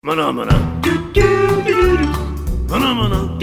Maná, maná. Maná, maná.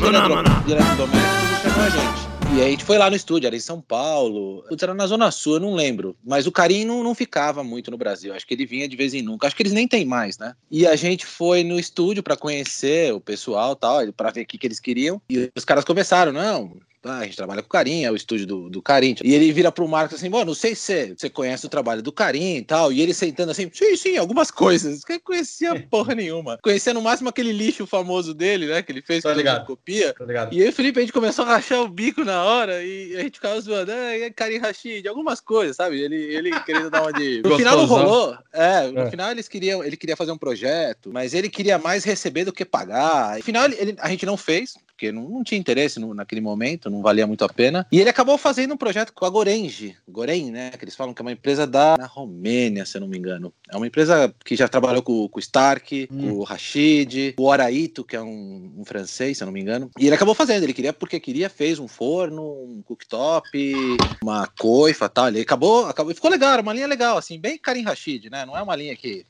Maná, maná. Direto doméstico chamou a gente. E aí a gente foi lá no estúdio, era em São Paulo. Putz, era na Zona Sul, eu não lembro. Mas o Carim não, não ficava muito no Brasil. Acho que ele vinha de vez em nunca. Acho que eles nem têm mais, né? E a gente foi no estúdio para conhecer o pessoal tal, para ver o que, que eles queriam. E os caras começaram, não, ah, a gente trabalha com o Carim, é o estúdio do, do Carim. E ele vira pro Marcos assim, mano, não sei se você conhece o trabalho do Carim e tal. E ele sentando assim, sim, sim, algumas coisas. Que conhecia porra nenhuma. Conhecia no máximo aquele lixo famoso dele, né? Que ele fez com ligado. a copia. Tá ligado? E aí o Felipe, a gente começou a rachar o bico na hora e a gente ficava zoando, é, Karim Rashid, algumas coisas, sabe? Ele, ele querendo dar uma de. No final não rolou. É, no É. final eles queriam, ele queria fazer um projeto, mas ele queria mais receber do que pagar. No final ele- ele- a gente não fez, porque não, não tinha interesse no- naquele momento, não valia muito a pena. E ele acabou fazendo um projeto com a Gorenje, Goren, né? Que eles falam que é uma empresa da na Romênia, se eu não me engano. É uma empresa que já trabalhou com, com o Stark, Hum. com o Rashid, o Oraito, que é um, um francês, se eu não me engano. E ele acabou fazendo, ele queria porque queria, fez um forno, um cooktop, uma coifa e tal. Ele acabou, acabou, ficou legal, uma linha legal, assim, bem Karim Rashid, né? Não é uma linha que.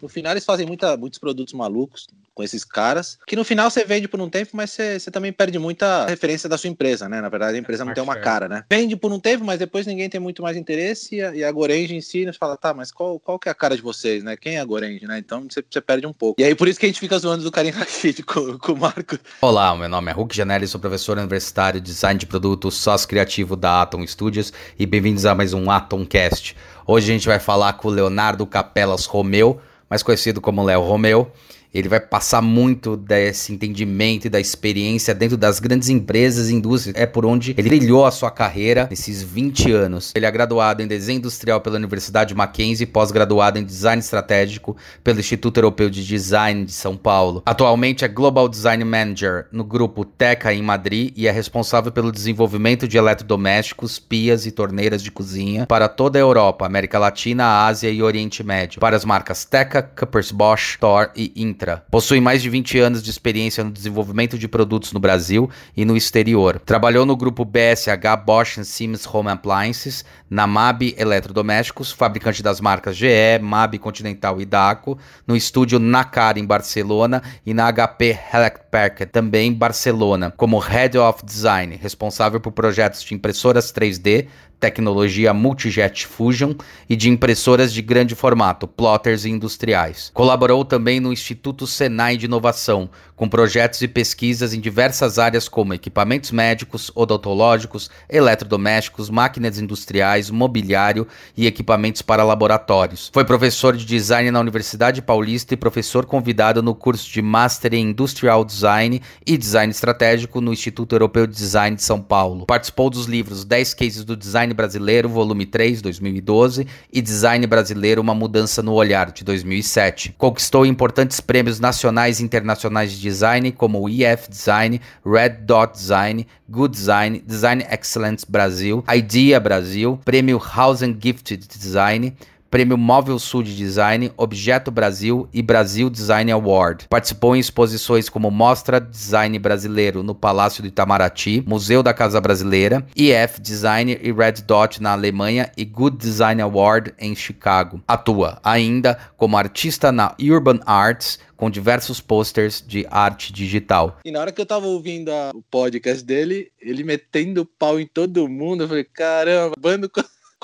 No final eles fazem muita, muitos produtos malucos com esses caras, que no final você vende por um tempo, mas você, você também perde muita referência da sua empresa, né? Na verdade, a empresa não tem uma cara, né? Vende por um tempo, mas depois ninguém tem muito mais interesse e a, e a Gorange em si nos fala, tá, mas qual, qual que é a cara de vocês, né? Quem é a Gorange, né? Então você, você perde um pouco. E aí por isso que a gente fica zoando do Karim Rashid com, com o Marco. Olá, meu nome é Hulk Janelli, sou professor universitário de design de produto, sócio criativo da Atom Studios e bem-vindos a mais um Atomcast. Hoje a gente vai falar com o Leonardo Capelas Romeu, mais conhecido como Léo Romeu. Ele vai passar muito desse entendimento e da experiência dentro das grandes empresas e indústrias. É por onde ele trilhou a sua carreira nesses 20 anos. Ele é graduado em desenho industrial pela Universidade Mackenzie, pós-graduado em design estratégico pelo Instituto Europeu de Design de São Paulo. Atualmente é Global Design Manager no grupo Teca em Madrid e é responsável pelo desenvolvimento de eletrodomésticos, pias e torneiras de cozinha para toda a Europa, América Latina, Ásia e Oriente Médio, para as marcas Teca, Cuppers Bosch, Thor e Intra. Possui mais de 20 anos de experiência no desenvolvimento de produtos no Brasil e no exterior. Trabalhou no grupo BSH Bosch Siemens Home Appliances, na MAB Eletrodomésticos, fabricante das marcas GE, MAB Continental e Daco, no estúdio Nacar em Barcelona e na HP Hewlett-Packard, também em Barcelona, como Head of Design, responsável por projetos de impressoras 3D, tecnologia Multijet Fusion e de impressoras de grande formato, plotters e industriais. Colaborou também no Instituto Senai de Inovação, com projetos e pesquisas em diversas áreas como equipamentos médicos, odontológicos, eletrodomésticos, máquinas industriais, mobiliário e equipamentos para laboratórios. Foi professor de design na Universidade Paulista e professor convidado no curso de Master em Industrial Design e Design Estratégico no Instituto Europeu de Design de São Paulo. Participou dos livros 10 Cases do Design Brasileiro, volume 3, 2012, e Design Brasileiro, Uma Mudança no Olhar, de 2007. Conquistou importantes prêmios nacionais e internacionais de design, como o IF Design, Red Dot Design, Good Design, Design Excellence Brasil, IDEA Brasil, Prêmio House and Gifted Design, Prêmio Móvel Sul de Design, Objeto Brasil e Brasil Design Award. Participou em exposições como Mostra Design Brasileiro no Palácio do Itamaraty, Museu da Casa Brasileira, IF Design e Red Dot na Alemanha e Good Design Award em Chicago. Atua ainda como artista na Urban Arts, com diversos posters de arte digital. E na hora que eu tava ouvindo a- o podcast dele, ele metendo pau em todo mundo, eu falei, caramba, bando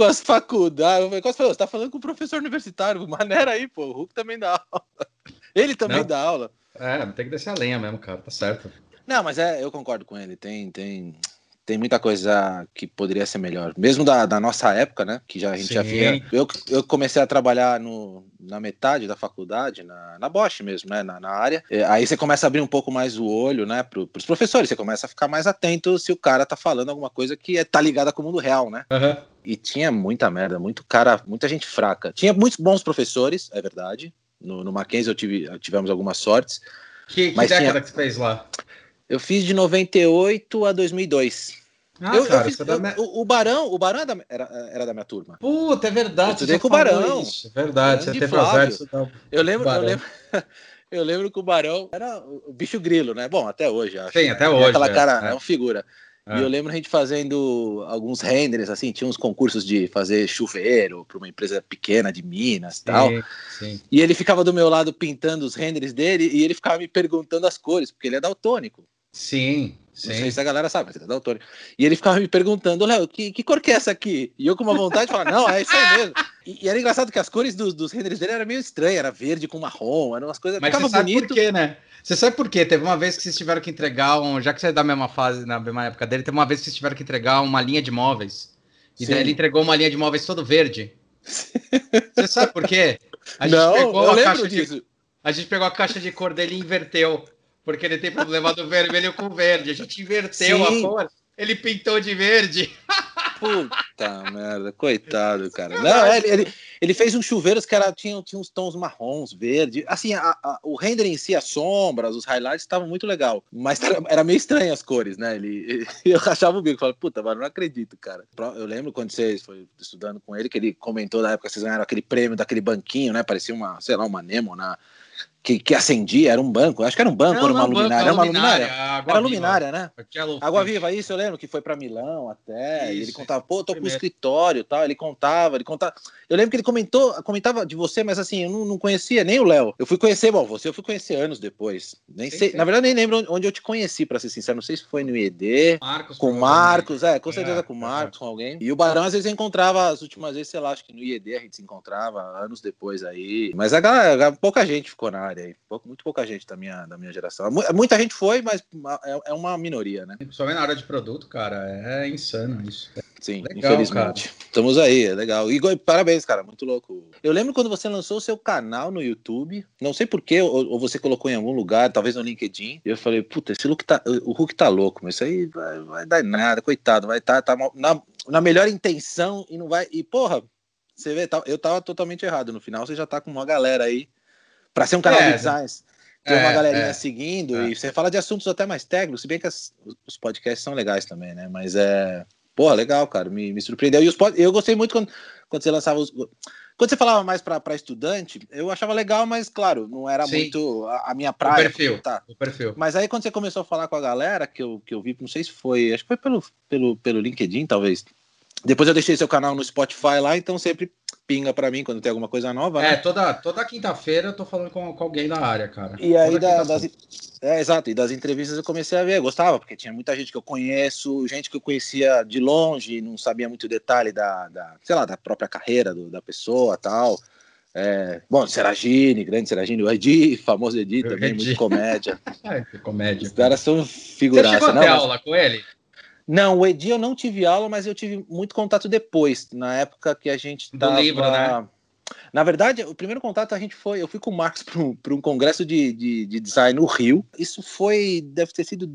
com, as faculdades. Falei, falou, você tá falando com o professor universitário, maneira aí, pô, o Hulk também dá aula. Ele também Não. dá aula. É, tem que descer a lenha mesmo, cara, tá certo. Não, mas é, eu concordo com ele. Tem, tem, tem muita coisa que poderia ser melhor. Mesmo da, da nossa época, né? Que já, a gente já Sim. via. Eu, eu comecei a trabalhar no, na metade da faculdade, na, na Bosch mesmo, né? Na, na área. É, aí você começa a abrir um pouco mais o olho, né? Pro, pros professores. Você começa a ficar mais atento se o cara tá falando alguma coisa que é, tá ligada com o mundo real, né? Aham. E tinha muita merda, muito cara, muita gente fraca. Tinha muitos bons professores, é verdade. No, no Mackenzie eu tive, tivemos algumas sortes. Que, que Mas década tinha- que você fez lá? Eu fiz de 98 a 2002. Ah, eu, eu cara, fiz- é da eu- minha- o, o Barão, o Barão é da- era, era da minha turma. Puta, é verdade. Eu estudei com o Barão. isso, é Verdade, você teve azar de estudar. Eu lembro, eu lembro, eu lembro que o Barão era o bicho grilo, né? Bom, até hoje, acho. Sim, até E hoje, Aquela é, cara é. é uma figura. E eu lembro a gente fazendo alguns renders, assim, tinha uns concursos de fazer chuveiro para uma empresa pequena de Minas e tal. Sim, sim. E ele ficava do meu lado pintando os renders dele e ele ficava me perguntando as cores, porque ele é daltônico. Sim, Não sei sim. se a galera sabe, mas ele é daltônico. E ele ficava me perguntando, Léo, que, que cor que é essa aqui? E eu com uma vontade de falar, não, é isso aí mesmo. E, e era engraçado que as cores dos, dos renders dele eram meio estranhas, era verde com marrom, eram umas coisas. Mas ficava você sabe bonito. por quê, né? Você sabe por quê? Teve uma vez que vocês tiveram que entregar um. Já que você é da mesma fase, na mesma época dele, teve uma vez que vocês tiveram que entregar uma linha de móveis. E daí ele entregou uma linha de móveis todo verde. Você sabe por quê? A gente não, pegou eu a lembro caixa de disso. A gente pegou a caixa de cor dele e inverteu. Porque ele tem problema do vermelho com verde. A gente inverteu Sim. a cor. Ele pintou de verde. Puta merda, coitado, cara. Não, é, ele, ele, ele fez uns chuveiros que era, tinha, tinha uns tons marrons, verde. Assim, a- a- o render em si, as sombras, os highlights estavam muito legal. Mas era, meio estranho as cores, né? Ele, eu rachava o bico, falava, puta, mano, não acredito, cara. Eu lembro quando vocês foi estudando com ele, que ele comentou na época que vocês ganharam aquele prêmio daquele banquinho, né? Parecia uma, sei lá, uma Nemo na. Que, que acendia, era um banco. Acho que era um banco, era uma banco, luminária. Era uma luminária. a Água Era luminária, né? Aquela- Água Viva, isso eu lembro que foi pra Milão até. e ele Isso, contava, pô, tô com o escritório e tal. Ele contava, ele contava. Eu lembro que ele comentou, comentava de você, mas assim, eu não, não conhecia nem o Léo. Eu fui conhecer, bom, você eu fui conhecer anos depois. Nem sei, na verdade, nem lembro onde eu te conheci, pra ser sincero. Não sei se foi no IED. Marcos, Com. Marcos, é, com certeza É, com o é. Marcos, com alguém. E o Barão, às vezes, eu encontrava, as últimas vezes, sei lá, acho que no IED a gente se encontrava, anos depois aí. Mas a galera, pouca gente ficou na área aí. Pouco- muito pouca gente da minha, da minha geração. Mu- Muita gente foi, mas é, é uma minoria, né? Principalmente na área de produto, cara. É insano isso. Sim, Legal, infelizmente. Estamos aí, é legal. E parabéns, cara, muito louco. Eu lembro quando você lançou o seu canal no YouTube, não sei porquê, ou, ou você colocou em algum lugar, talvez no LinkedIn, e eu falei, puta, esse Hulk tá, o Hulk tá louco, mas isso aí vai, vai dar nada, coitado, vai estar tá, mal- na, na melhor intenção e não vai. E, porra, você vê, tá- eu tava totalmente errado. No final, você já tá com uma galera aí. Pra ser um canal É, de designs, tem uma é, galerinha é. seguindo, É. e você fala de assuntos até mais técnicos, se bem que as- os podcasts são legais também, né? Mas é. Porra, legal, cara. Me, me surpreendeu. E os pod... eu gostei muito quando, quando você lançava os. Quando você falava mais para estudante, eu achava legal, mas claro, não era Sim. muito a, a minha O praia. perfil. Tá. O perfil. Mas aí quando você começou a falar com a galera, que eu, que eu vi, não sei se foi, acho que foi pelo, pelo, pelo LinkedIn, talvez. Depois eu deixei seu canal no Spotify lá, então sempre pinga para mim quando tem alguma coisa nova, É, né? toda, toda quinta-feira eu tô falando com, com alguém da área, cara. E aí da- das, é, exato, e das entrevistas eu comecei a ver, eu gostava, porque tinha muita gente que eu conheço, gente que eu conhecia de longe, não sabia muito detalhe da, da sei lá, da própria carreira do- da pessoa tal. É, bom, Seragine, grande Seragine, o Edi, famoso Edi também, Edi. muito comédia. Que comédia. Os caras são Você figuraça. chegou a Não, ter aula com ele? Não, o Edi eu não tive aula, mas eu tive muito contato depois, na época que a gente Do tava... livro, né? Na verdade, o primeiro contato a gente foi, eu fui com o Marcos para um, um congresso de, de, de design no Rio. Isso foi, deve ter sido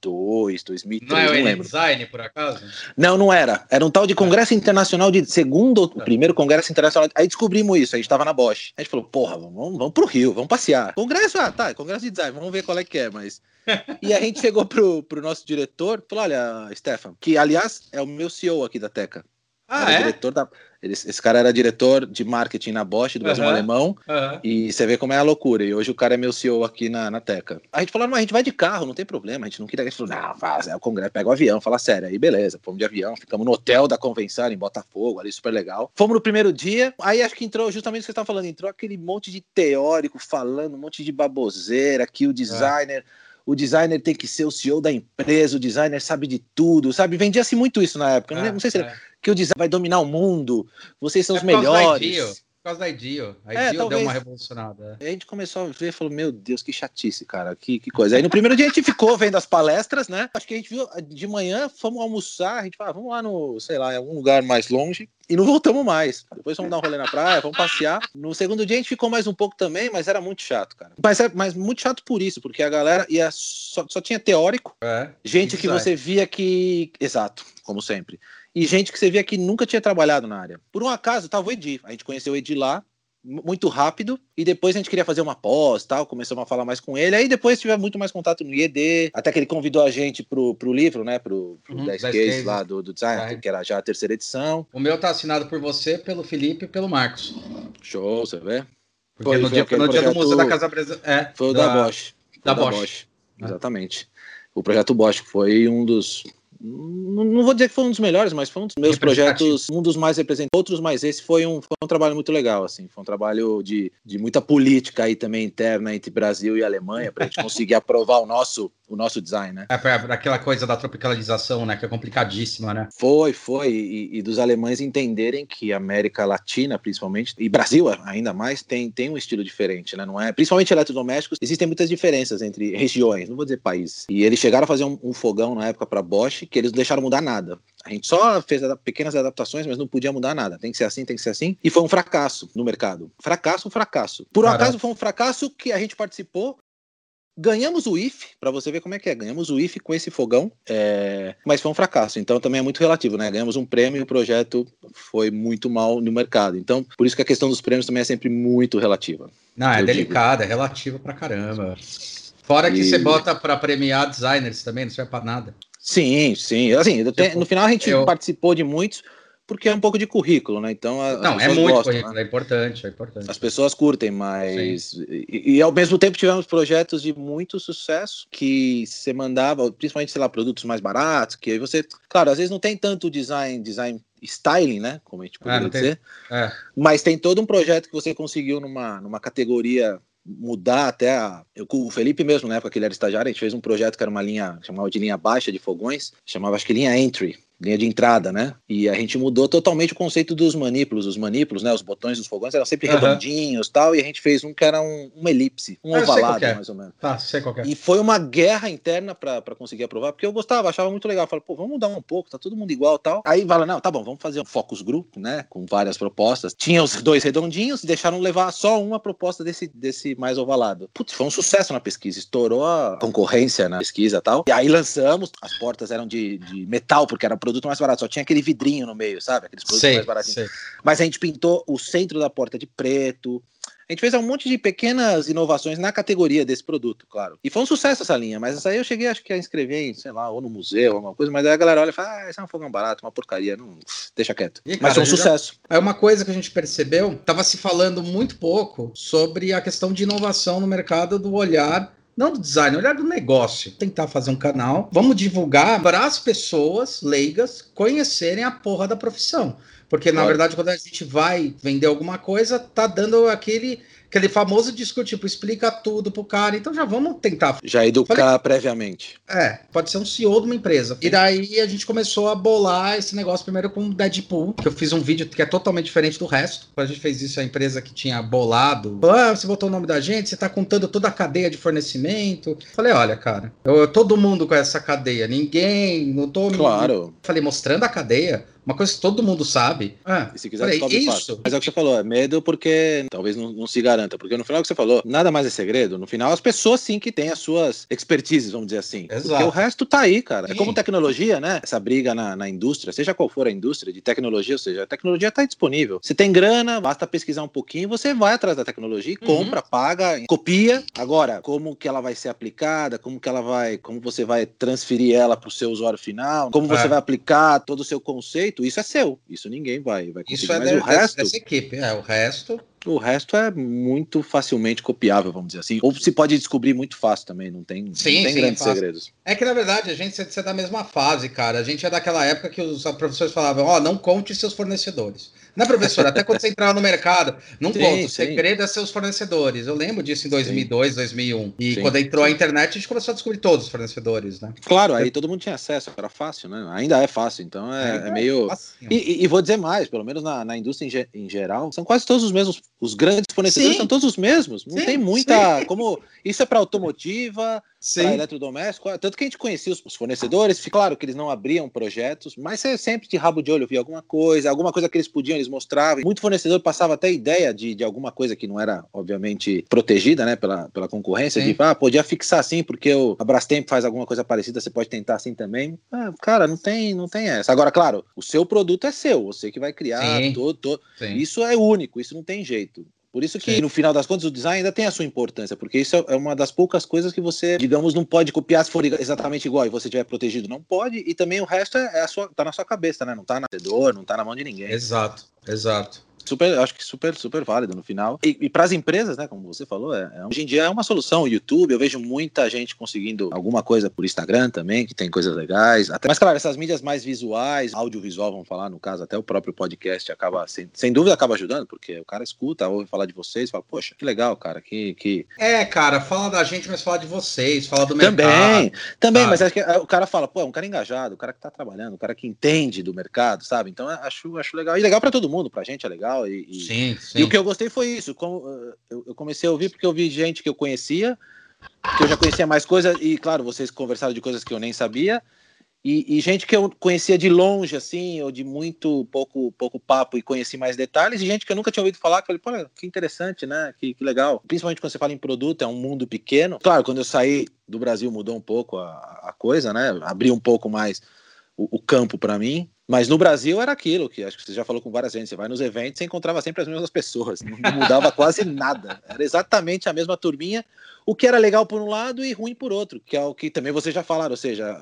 2002, 2003, Não é o não lembro. Design, por acaso? Não, não era. Era um tal de Congresso Internacional de segundo ou É. primeiro Congresso Internacional. Aí descobrimos isso, a gente tava na Bosch. A gente falou, porra, vamos, vamos pro Rio, vamos passear. Congresso, ah, tá, Congresso de Design, vamos ver qual é que é, mas. e a gente chegou pro, pro nosso diretor, falou: olha, Stefan, que aliás é o meu CEO aqui da Teca. Ah, é? diretor da. esse cara era diretor de marketing na Bosch, do Brasil Aham. Alemão. Aham. E você vê como é a loucura. E hoje o cara é meu CEO aqui na, na Teca. A gente falou, mas a gente vai de carro, não tem problema. A gente não queria. A gente falou, não, faz, é o congresso, pega o avião, fala sério. Aí beleza, fomos de avião, ficamos no hotel da convenção em Botafogo, ali super legal. Fomos no primeiro dia, aí acho que entrou justamente o que você estava falando, entrou aquele monte de teórico falando, um monte de baboseira, que o designer. O designer tem que ser o CEO da empresa, o designer sabe de tudo, sabe? Vendia-se muito isso na época. Não, lembro- não sei se é. Que o design vai dominar o mundo, vocês são É os melhores. Por causa da IDEO. A É, IDEO deu talvez. uma revolucionada. é. A gente começou a ver e falou: Meu Deus, que chatice, cara, que, que coisa. Aí no primeiro dia a gente ficou vendo as palestras, né? Acho que a gente viu de manhã, fomos almoçar, a gente falou: ah, Vamos lá no, sei lá, em algum lugar mais longe. E não voltamos mais. Depois vamos dar um rolê na praia, vamos passear. No segundo dia a gente ficou mais um pouco também, mas era muito chato, cara. Mas, é, mas muito chato por isso, porque a galera ia só, só tinha teórico, É. gente que você via que. Exato, como sempre. E gente que você via que nunca tinha trabalhado na área. Por um acaso, tava o Edi. A gente conheceu o Edi lá, muito rápido, e depois a gente queria fazer uma pós tal, começamos a falar mais com ele, aí depois tive muito mais contato no IED, até que ele convidou a gente pro, pro livro, né, pro, pro Uhum, 10 10 Case Case. lá do, do design, que era já a terceira edição. O meu tá assinado por você, pelo Felipe e pelo Marcos. Show, você vê? Porque Foi- no foi dia, no dia do Museu da Casa Brasileira. É, Foi o da, Bosch. Foi da o Bosch. Ah. Exatamente. O projeto Bosch que foi um dos não, vou dizer que foi um dos melhores, mas foi um dos meus projetos, um dos mais representativos. Outros, mas esse foi um, foi um trabalho muito legal, assim. Foi um trabalho de, de muita política aí também interna entre Brasil e Alemanha, para a gente conseguir aprovar o nosso, o nosso design, né? É, para aquela coisa da tropicalização, né? Que é complicadíssima, né? Foi, foi. E, e, dos alemães entenderem que América Latina, principalmente, e Brasil ainda mais, tem, tem um estilo diferente, né? Não é? Principalmente eletrodomésticos, existem muitas diferenças entre regiões, não vou dizer países. E eles chegaram a fazer um, um fogão na época para Bosch que eles não deixaram mudar nada. A gente só fez pequenas adaptações, mas não podia mudar nada. Tem que ser assim, tem que ser assim. E foi um fracasso no mercado. Fracasso, fracasso. Por um acaso foi um fracasso que a gente participou. Ganhamos o IF, para você ver como é que é. Ganhamos o IF com esse fogão, é... mas foi um fracasso. Então também é muito relativo, né? Ganhamos um prêmio e o projeto foi muito mal no mercado. Então, por isso que a questão dos prêmios também é sempre muito relativa. Não, é delicada, é relativa pra caramba. Fora que e... você bota para premiar designers também, não serve para nada. Sim, sim. Assim, tipo, no final a gente eu... participou de muitos porque é um pouco de currículo, né? Então não é muito gostam, currículo, né? é importante, é importante. As pessoas curtem, mas e, e, ao mesmo tempo tivemos projetos de muito sucesso que você mandava, principalmente sei lá produtos mais baratos, que aí você, claro, às vezes não tem tanto design, design styling, né? Como a gente poderia ah, dizer, é. mas tem todo um projeto que você conseguiu numa numa categoria mudar até a. Eu, o Felipe mesmo, na época que ele era estagiário, a gente fez um projeto que era uma linha, chamava de linha baixa de fogões, chamava acho que linha entry linha de entrada, né? E a gente mudou totalmente o conceito dos manípulos. Os manípulos, né? Os botões dos fogões eram sempre uhum. redondinhos tal, e a gente fez um que era um, uma elipse, um ah, ovalado, é. mais ou menos. Tá, sei qual é. E foi uma guerra interna para conseguir aprovar, porque eu gostava, achava muito legal. Falei, pô, vamos mudar um pouco, tá todo mundo igual tal. Aí fala, não, tá bom, vamos fazer um focus group, né? Com várias propostas. Tinha os dois redondinhos e deixaram levar só uma proposta desse, desse mais ovalado. Putz, foi um sucesso na pesquisa, estourou a concorrência na pesquisa tal. E aí lançamos, as portas eram de, de metal, porque era produto mais barato, só tinha aquele vidrinho no meio, sabe? Aqueles produtos sei, mais baratinhos. Sei. Mas a gente pintou o centro da porta de preto. A gente fez um monte de pequenas inovações na categoria desse produto, claro. E foi um sucesso essa linha, mas essa aí eu cheguei, acho que a inscrever em, sei lá, ou no museu, alguma coisa, mas aí a galera olha e fala, ah, isso é um fogão barato, uma porcaria, não, deixa quieto. E, mas foi um sucesso. Já... É uma coisa que a gente percebeu, tava se falando muito pouco sobre a questão de inovação no mercado do olhar não do design, olhar do negócio. Tentar fazer um canal, vamos divulgar para as pessoas leigas conhecerem a porra da profissão. Porque, na verdade, quando a gente vai vender alguma coisa, tá dando aquele aquele famoso discurso, tipo, explica tudo pro cara. Então já vamos tentar. Já educar Falei, previamente. É, pode ser um CEO de uma empresa. E daí a gente começou a bolar esse negócio primeiro com o Deadpool, que eu fiz um vídeo que é totalmente diferente do resto. A gente fez isso, a empresa que tinha bolado, ah, você botou o nome da gente, você tá contando toda a cadeia de fornecimento. Falei, olha, cara, eu, todo mundo com essa cadeia, ninguém, não tô. Claro. Falei, mostrando a cadeia, uma coisa que todo mundo sabe. Ah, e se quiser, falei, isso. Fácil. Mas é o que você falou, é medo porque talvez não, não, se garanta. Porque no final é o que você falou, nada mais é segredo. No final, as pessoas sim que têm as suas expertises, vamos dizer assim. Exato. Porque o resto tá aí, cara. Sim. É como tecnologia, né? Essa briga na, na indústria, seja qual for a indústria de tecnologia, ou seja, a tecnologia tá disponível. Você tem grana, basta pesquisar um pouquinho, você vai atrás da tecnologia, uhum. compra, paga, copia. Agora, como que ela vai ser aplicada, como que ela vai, como você vai transferir ela para o seu usuário final, como você é. vai aplicar todo o seu conceito, isso é seu. Isso ninguém vai, vai conseguir. Isso é mas o resto, dessa equipe. É, o resto. O resto é muito facilmente copiável, vamos dizer assim. Ou se pode descobrir muito fácil também, não tem, sim, não tem sim, grandes segredos. É que, na verdade, a gente é da mesma fase, cara. A gente é daquela época que os professores falavam, ó, oh, não conte seus fornecedores. Né, professor? Até quando você entrar no mercado, não sim, conta. O segredo é seus fornecedores. Eu lembro disso em 2002, sim. 2001. E sim, quando entrou a internet, a gente começou a descobrir todos os fornecedores, né? Claro, aí todo mundo tinha acesso, era fácil, né? Ainda é fácil, então é, é, é meio. E, e, vou dizer mais, pelo menos na, na indústria em, ge em, geral, são quase todos os mesmos. Os grandes fornecedores são todos os mesmos. Não tem muita. Como isso é para automotiva, para eletrodoméstico. Tanto que a gente conhecia os fornecedores, claro que eles não abriam projetos, mas você sempre de rabo de olho via alguma coisa, alguma coisa que eles podiam, eles mostravam. Muito fornecedor passava até ideia de, de alguma coisa que não era, obviamente, protegida né, pela, pela concorrência, Sim. de ah, podia fixar assim, porque o Abrastemp faz alguma coisa parecida, você pode tentar assim também. Ah, cara, não tem, não tem essa. Agora, claro, o seu produto é seu, você que vai criar Sim. todo. todo. Isso é único, isso não tem jeito. Por isso que, Sim. no final das contas, o design ainda tem a sua importância, porque isso é uma das poucas coisas que você, digamos, não pode copiar se for exatamente igual e você tiver protegido. Não pode, e também o resto é, é a sua, tá na sua cabeça, né? Não tá na dor, não tá na mão de ninguém. Exato, exato. Super, acho que super, super válido no final. E, e para as empresas, né, como você falou, é, é, hoje em dia é uma solução. O YouTube, eu vejo muita gente conseguindo alguma coisa por Instagram também, que tem coisas legais. Até, mas, claro, essas mídias mais visuais, audiovisual, vamos falar, no caso, até o próprio podcast acaba, sem, sem dúvida, acaba ajudando, porque o cara escuta, ouve falar de vocês, fala, poxa, que legal, cara, que, que... É, cara, fala da gente, mas fala de vocês, fala do mercado. Também, também, mas acho que o cara fala, pô, é um cara engajado, o cara que tá trabalhando, o cara que entende do mercado, sabe? Então, acho, acho legal. E legal para todo mundo, pra gente é legal. E, e, sim, sim. e o que eu gostei foi isso. Como, eu comecei a ouvir porque eu vi gente que eu conhecia, que eu já conhecia mais coisas, e claro, vocês conversaram de coisas que eu nem sabia. E, e, gente que eu conhecia de longe, assim, ou de muito pouco, pouco papo e conheci mais detalhes, e gente que eu nunca tinha ouvido falar, que falei, pô, que interessante, né? Que, que, legal. Principalmente quando você fala em produto, é um mundo pequeno. Claro, quando eu saí do Brasil mudou um pouco a, a coisa, né? Abriu um pouco mais o, o campo para mim. Mas no Brasil era aquilo que acho que você já falou com várias vezes. Você vai nos eventos, você encontrava sempre as mesmas pessoas, não mudava quase nada. Era exatamente a mesma turminha, o que era legal por um lado e ruim por outro, que é o que também vocês já falaram. Ou seja,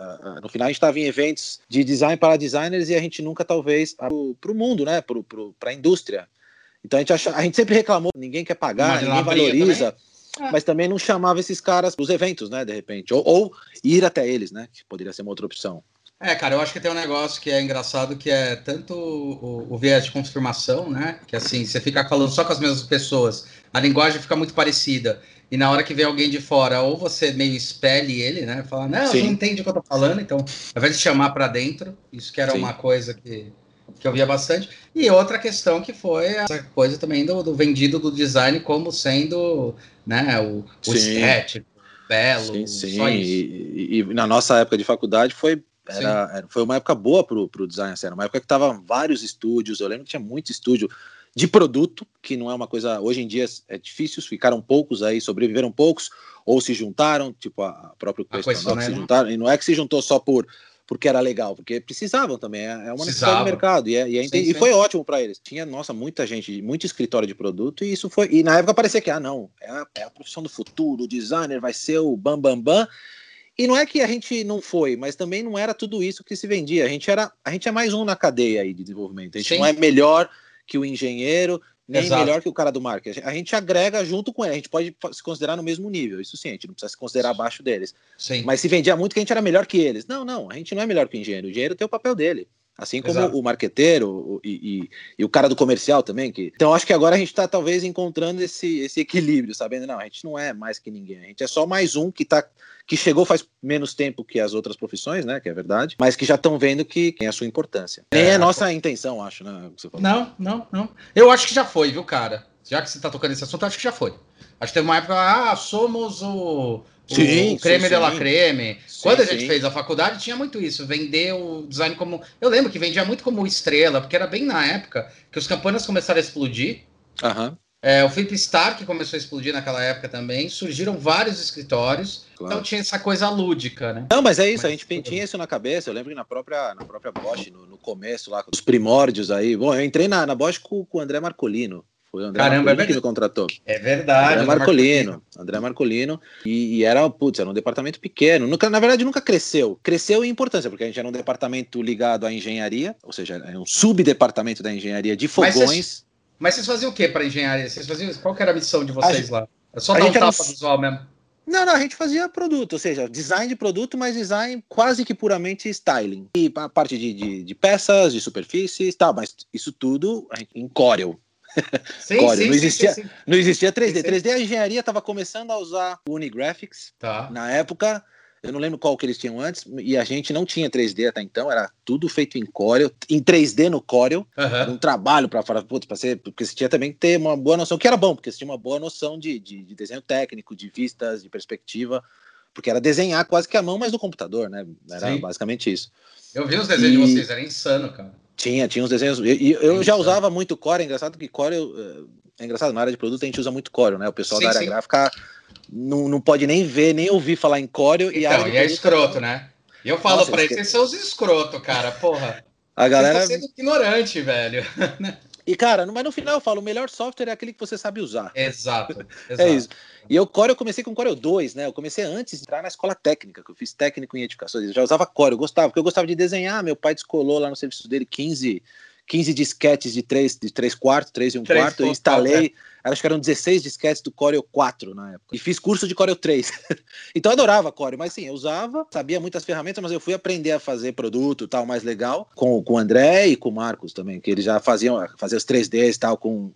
no final a gente estava em eventos de design para designers e a gente nunca, talvez, para o mundo, né? Para a indústria. Então a gente, acha, a gente sempre reclamou, ninguém quer pagar, ninguém valoriza. Também. Mas também não chamava esses caras para os eventos, né? De repente. Ou, ou ir até eles, né? Que poderia ser uma outra opção. É, cara, eu acho que tem um negócio que é engraçado, que é tanto o, o, viés de confirmação, né? Que assim, você fica falando só com as mesmas pessoas, a linguagem fica muito parecida. E na hora que vem alguém de fora, ou você meio espelhe ele, né? Fala, não, Sim. não entende o que eu tô falando, então, ao invés de chamar para dentro, isso que era Sim. uma coisa que, que eu via bastante. E outra questão que foi essa coisa também do, do vendido do design como sendo né, o, o estético, belo, sim, sim. E, e, e, na nossa época de faculdade foi era, era, foi uma época boa pro, pro design, assim, era uma época que tava vários estúdios, eu lembro que tinha muito estúdio de produto, que não é uma coisa, hoje em dia é difícil, ficaram poucos aí, sobreviveram poucos, ou se juntaram, tipo a, a própria Questionox se juntaram, e não é que se juntou só por porque era legal, porque precisavam também, é, é uma necessidade do mercado, e, é, e, é, sim, e foi ótimo para eles. Tinha, nossa, muita gente, muito escritório de produto, e isso foi, e na época parecia que, ah, não, é a, é a profissão do futuro, o designer vai ser o bam, bam, bam, e não é que a gente não foi, mas também não era tudo isso que se vendia. A gente era, a gente é mais um na cadeia aí de desenvolvimento. A gente Sim. não é melhor que o engenheiro, nem Exato. melhor que o cara do marketing. A gente agrega junto com ele. A gente pode se considerar no mesmo nível. Isso sim, a gente não precisa se considerar abaixo deles. Sim. Mas se vendia muito que a gente era melhor que eles. Não, não, a gente não é melhor que o engenheiro. O engenheiro tem o papel dele. Assim como Exato. o marqueteiro e, e, e, o cara do comercial também. Que... Então acho que agora a gente está talvez encontrando esse, esse equilíbrio, sabendo? Não, a gente não é mais que ninguém. A gente é só mais um que está que chegou faz menos tempo que as outras profissões, né? Que é verdade, mas que já estão vendo que tem a sua importância. Nem é, é nossa intenção, acho, né? Não, não, não. Eu acho que já foi, viu, cara? Já que você está tocando esse assunto, acho que já foi. Acho que teve uma época, ah, somos o. Sim, o creme sim, de la creme. Sim, Quando a gente sim. fez a faculdade, tinha muito isso. Vender o design como. Eu lembro que vendia muito como estrela, porque era bem na época que os campanhas começaram a explodir. Uhum. É, o Flip Star, que começou a explodir naquela época também, surgiram vários escritórios, claro. então tinha essa coisa lúdica, né? Não, mas é isso, mas, a gente tinha isso na cabeça. Eu lembro que na própria, na própria Bosch, no, no começo lá, os primórdios aí. Bom, eu entrei na, na Bosch com, com o André Marcolino. Foi o André Caramba, Marcolino é que me contratou. É verdade. André Marcolino. Marcolino. André Marcolino. E, e, era, putz, era um departamento pequeno. Nunca, na verdade, nunca cresceu. Cresceu em importância, porque a gente era um departamento ligado à engenharia, ou seja, é um subdepartamento da engenharia de fogões. Mas vocês faziam o que para engenharia? Vocês faziam qual era a missão de vocês lá? É só dar um tapa era... visual mesmo. Não, não, a gente fazia produto, ou seja, design de produto, mas design quase que puramente styling. E a parte de, de, de peças, de superfícies tal, mas isso tudo em Corel. Sim, Corel. Sim, não, existia, sim, não existia 3D. 3D a engenharia estava começando a usar Unigraphics tá. na época. Eu não lembro qual que eles tinham antes, e a gente não tinha 3D até então, era tudo feito em Corel, em 3D no Corel, uhum. um trabalho para falar, putz, para ser, porque você tinha também que ter uma boa noção, que era bom, porque você tinha uma boa noção de, de, de desenho técnico, de vistas, de perspectiva, porque era desenhar quase que a mão, mas no computador, né? Era Sim. basicamente isso. Eu vi os desenhos e... de vocês, era insano, cara. Tinha, tinha uns desenhos. E eu, eu já usava muito Core, é engraçado que Core. É engraçado, na área de produto a gente usa muito Core, né? O pessoal sim, da área sim. gráfica não, não pode nem ver, nem ouvir falar em Corel. Então, e, e é escroto, né? E eu falo Nossa, pra eles, vocês são os escrotos, cara, porra. A galera. Vocês sendo ignorante, velho. E, cara, mas no final eu falo, o melhor software é aquele que você sabe usar. Exato. exato. É isso. E eu, Core, eu comecei com Core 2, né? Eu comecei antes de entrar na escola técnica, que eu fiz técnico em edificações. Eu já usava Core, eu gostava, porque eu gostava de desenhar. Meu pai descolou lá no serviço dele 15 15 disquetes de 3, de 3 quartos, 3 e 1 3 quarto, eu instalei, é. acho que eram 16 disquetes do Corel 4 na época, e fiz curso de Corel 3. então eu adorava Corel, mas sim, eu usava, sabia muitas ferramentas, mas eu fui aprender a fazer produto tal, mais legal, com, com o André e com o Marcos também, que eles já faziam, faziam os 3Ds e tal, com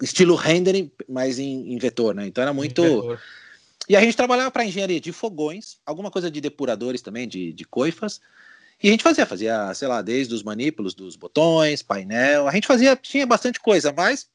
estilo rendering, mas em, em vetor, né? Então era muito... E a gente trabalhava para engenharia de fogões, alguma coisa de depuradores também, de, de coifas, e a gente fazia, fazia, sei lá, desde os manípulos dos botões, painel, a gente fazia, tinha bastante coisa, mas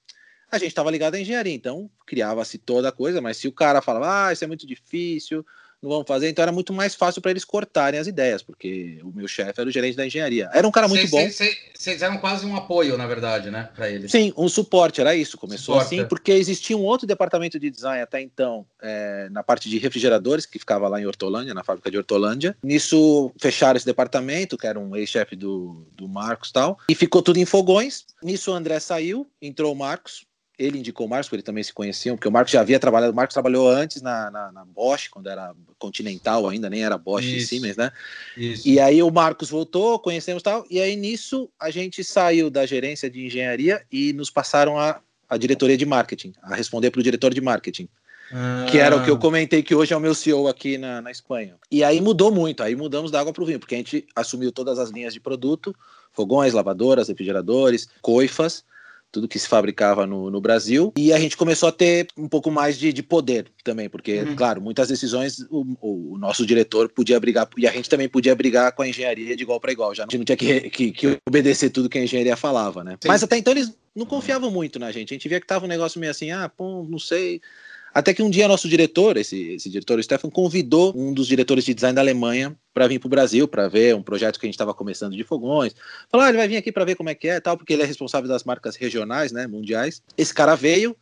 a gente estava ligado à engenharia, então criava-se toda a coisa, mas se o cara falava, ah, isso é muito difícil, não vamos fazer. Então era muito mais fácil para eles cortarem as ideias, porque o meu chefe era o gerente da engenharia. Era um cara muito bom. Vocês eram quase um apoio, na verdade, né, para eles. Sim, um suporte, era isso. Começou suporte. assim, porque existia um outro departamento de design até então, é, na parte de refrigeradores, que ficava lá em Hortolândia, na fábrica de Hortolândia. Nisso fecharam esse departamento, que era um ex-chefe do, do Marcos e tal, e ficou tudo em fogões. Nisso o André saiu, entrou o Marcos, ele indicou o Marcos, porque eles também se conheciam, porque o Marcos já havia trabalhado, o Marcos trabalhou antes na, na, na Bosch, quando era Continental ainda, nem era Bosch Isso. e Siemens, né? Isso. E aí o Marcos voltou, conhecemos tal, e aí nisso a gente saiu da gerência de engenharia e nos passaram a, a diretoria de marketing, a responder para o diretor de marketing. Ah. Que era o que eu comentei que hoje é o meu CEO aqui na, na Espanha. E aí mudou muito, aí mudamos da água para o vinho, porque a gente assumiu todas as linhas de produto, fogões, lavadoras, refrigeradores, coifas, tudo que se fabricava no, no, Brasil. E a gente começou a ter um pouco mais de, de poder também, porque, uhum. claro, muitas decisões o, o, nosso diretor podia brigar, e a gente também podia brigar com a engenharia de igual para igual. Já a gente não tinha que, que, que, obedecer tudo que a engenharia falava, né? Sim. Mas até então eles não confiavam muito na gente. A gente via que tava um negócio meio assim, ah, pô, não sei. Até que um dia nosso diretor, esse, esse diretor, o Stefan, convidou um dos diretores de design da Alemanha para vir para o Brasil, para ver um projeto que a gente estava começando de fogões. Falou, ah, ele vai vir aqui para ver como é que é tal, porque ele é responsável das marcas regionais, né, mundiais. Esse cara veio,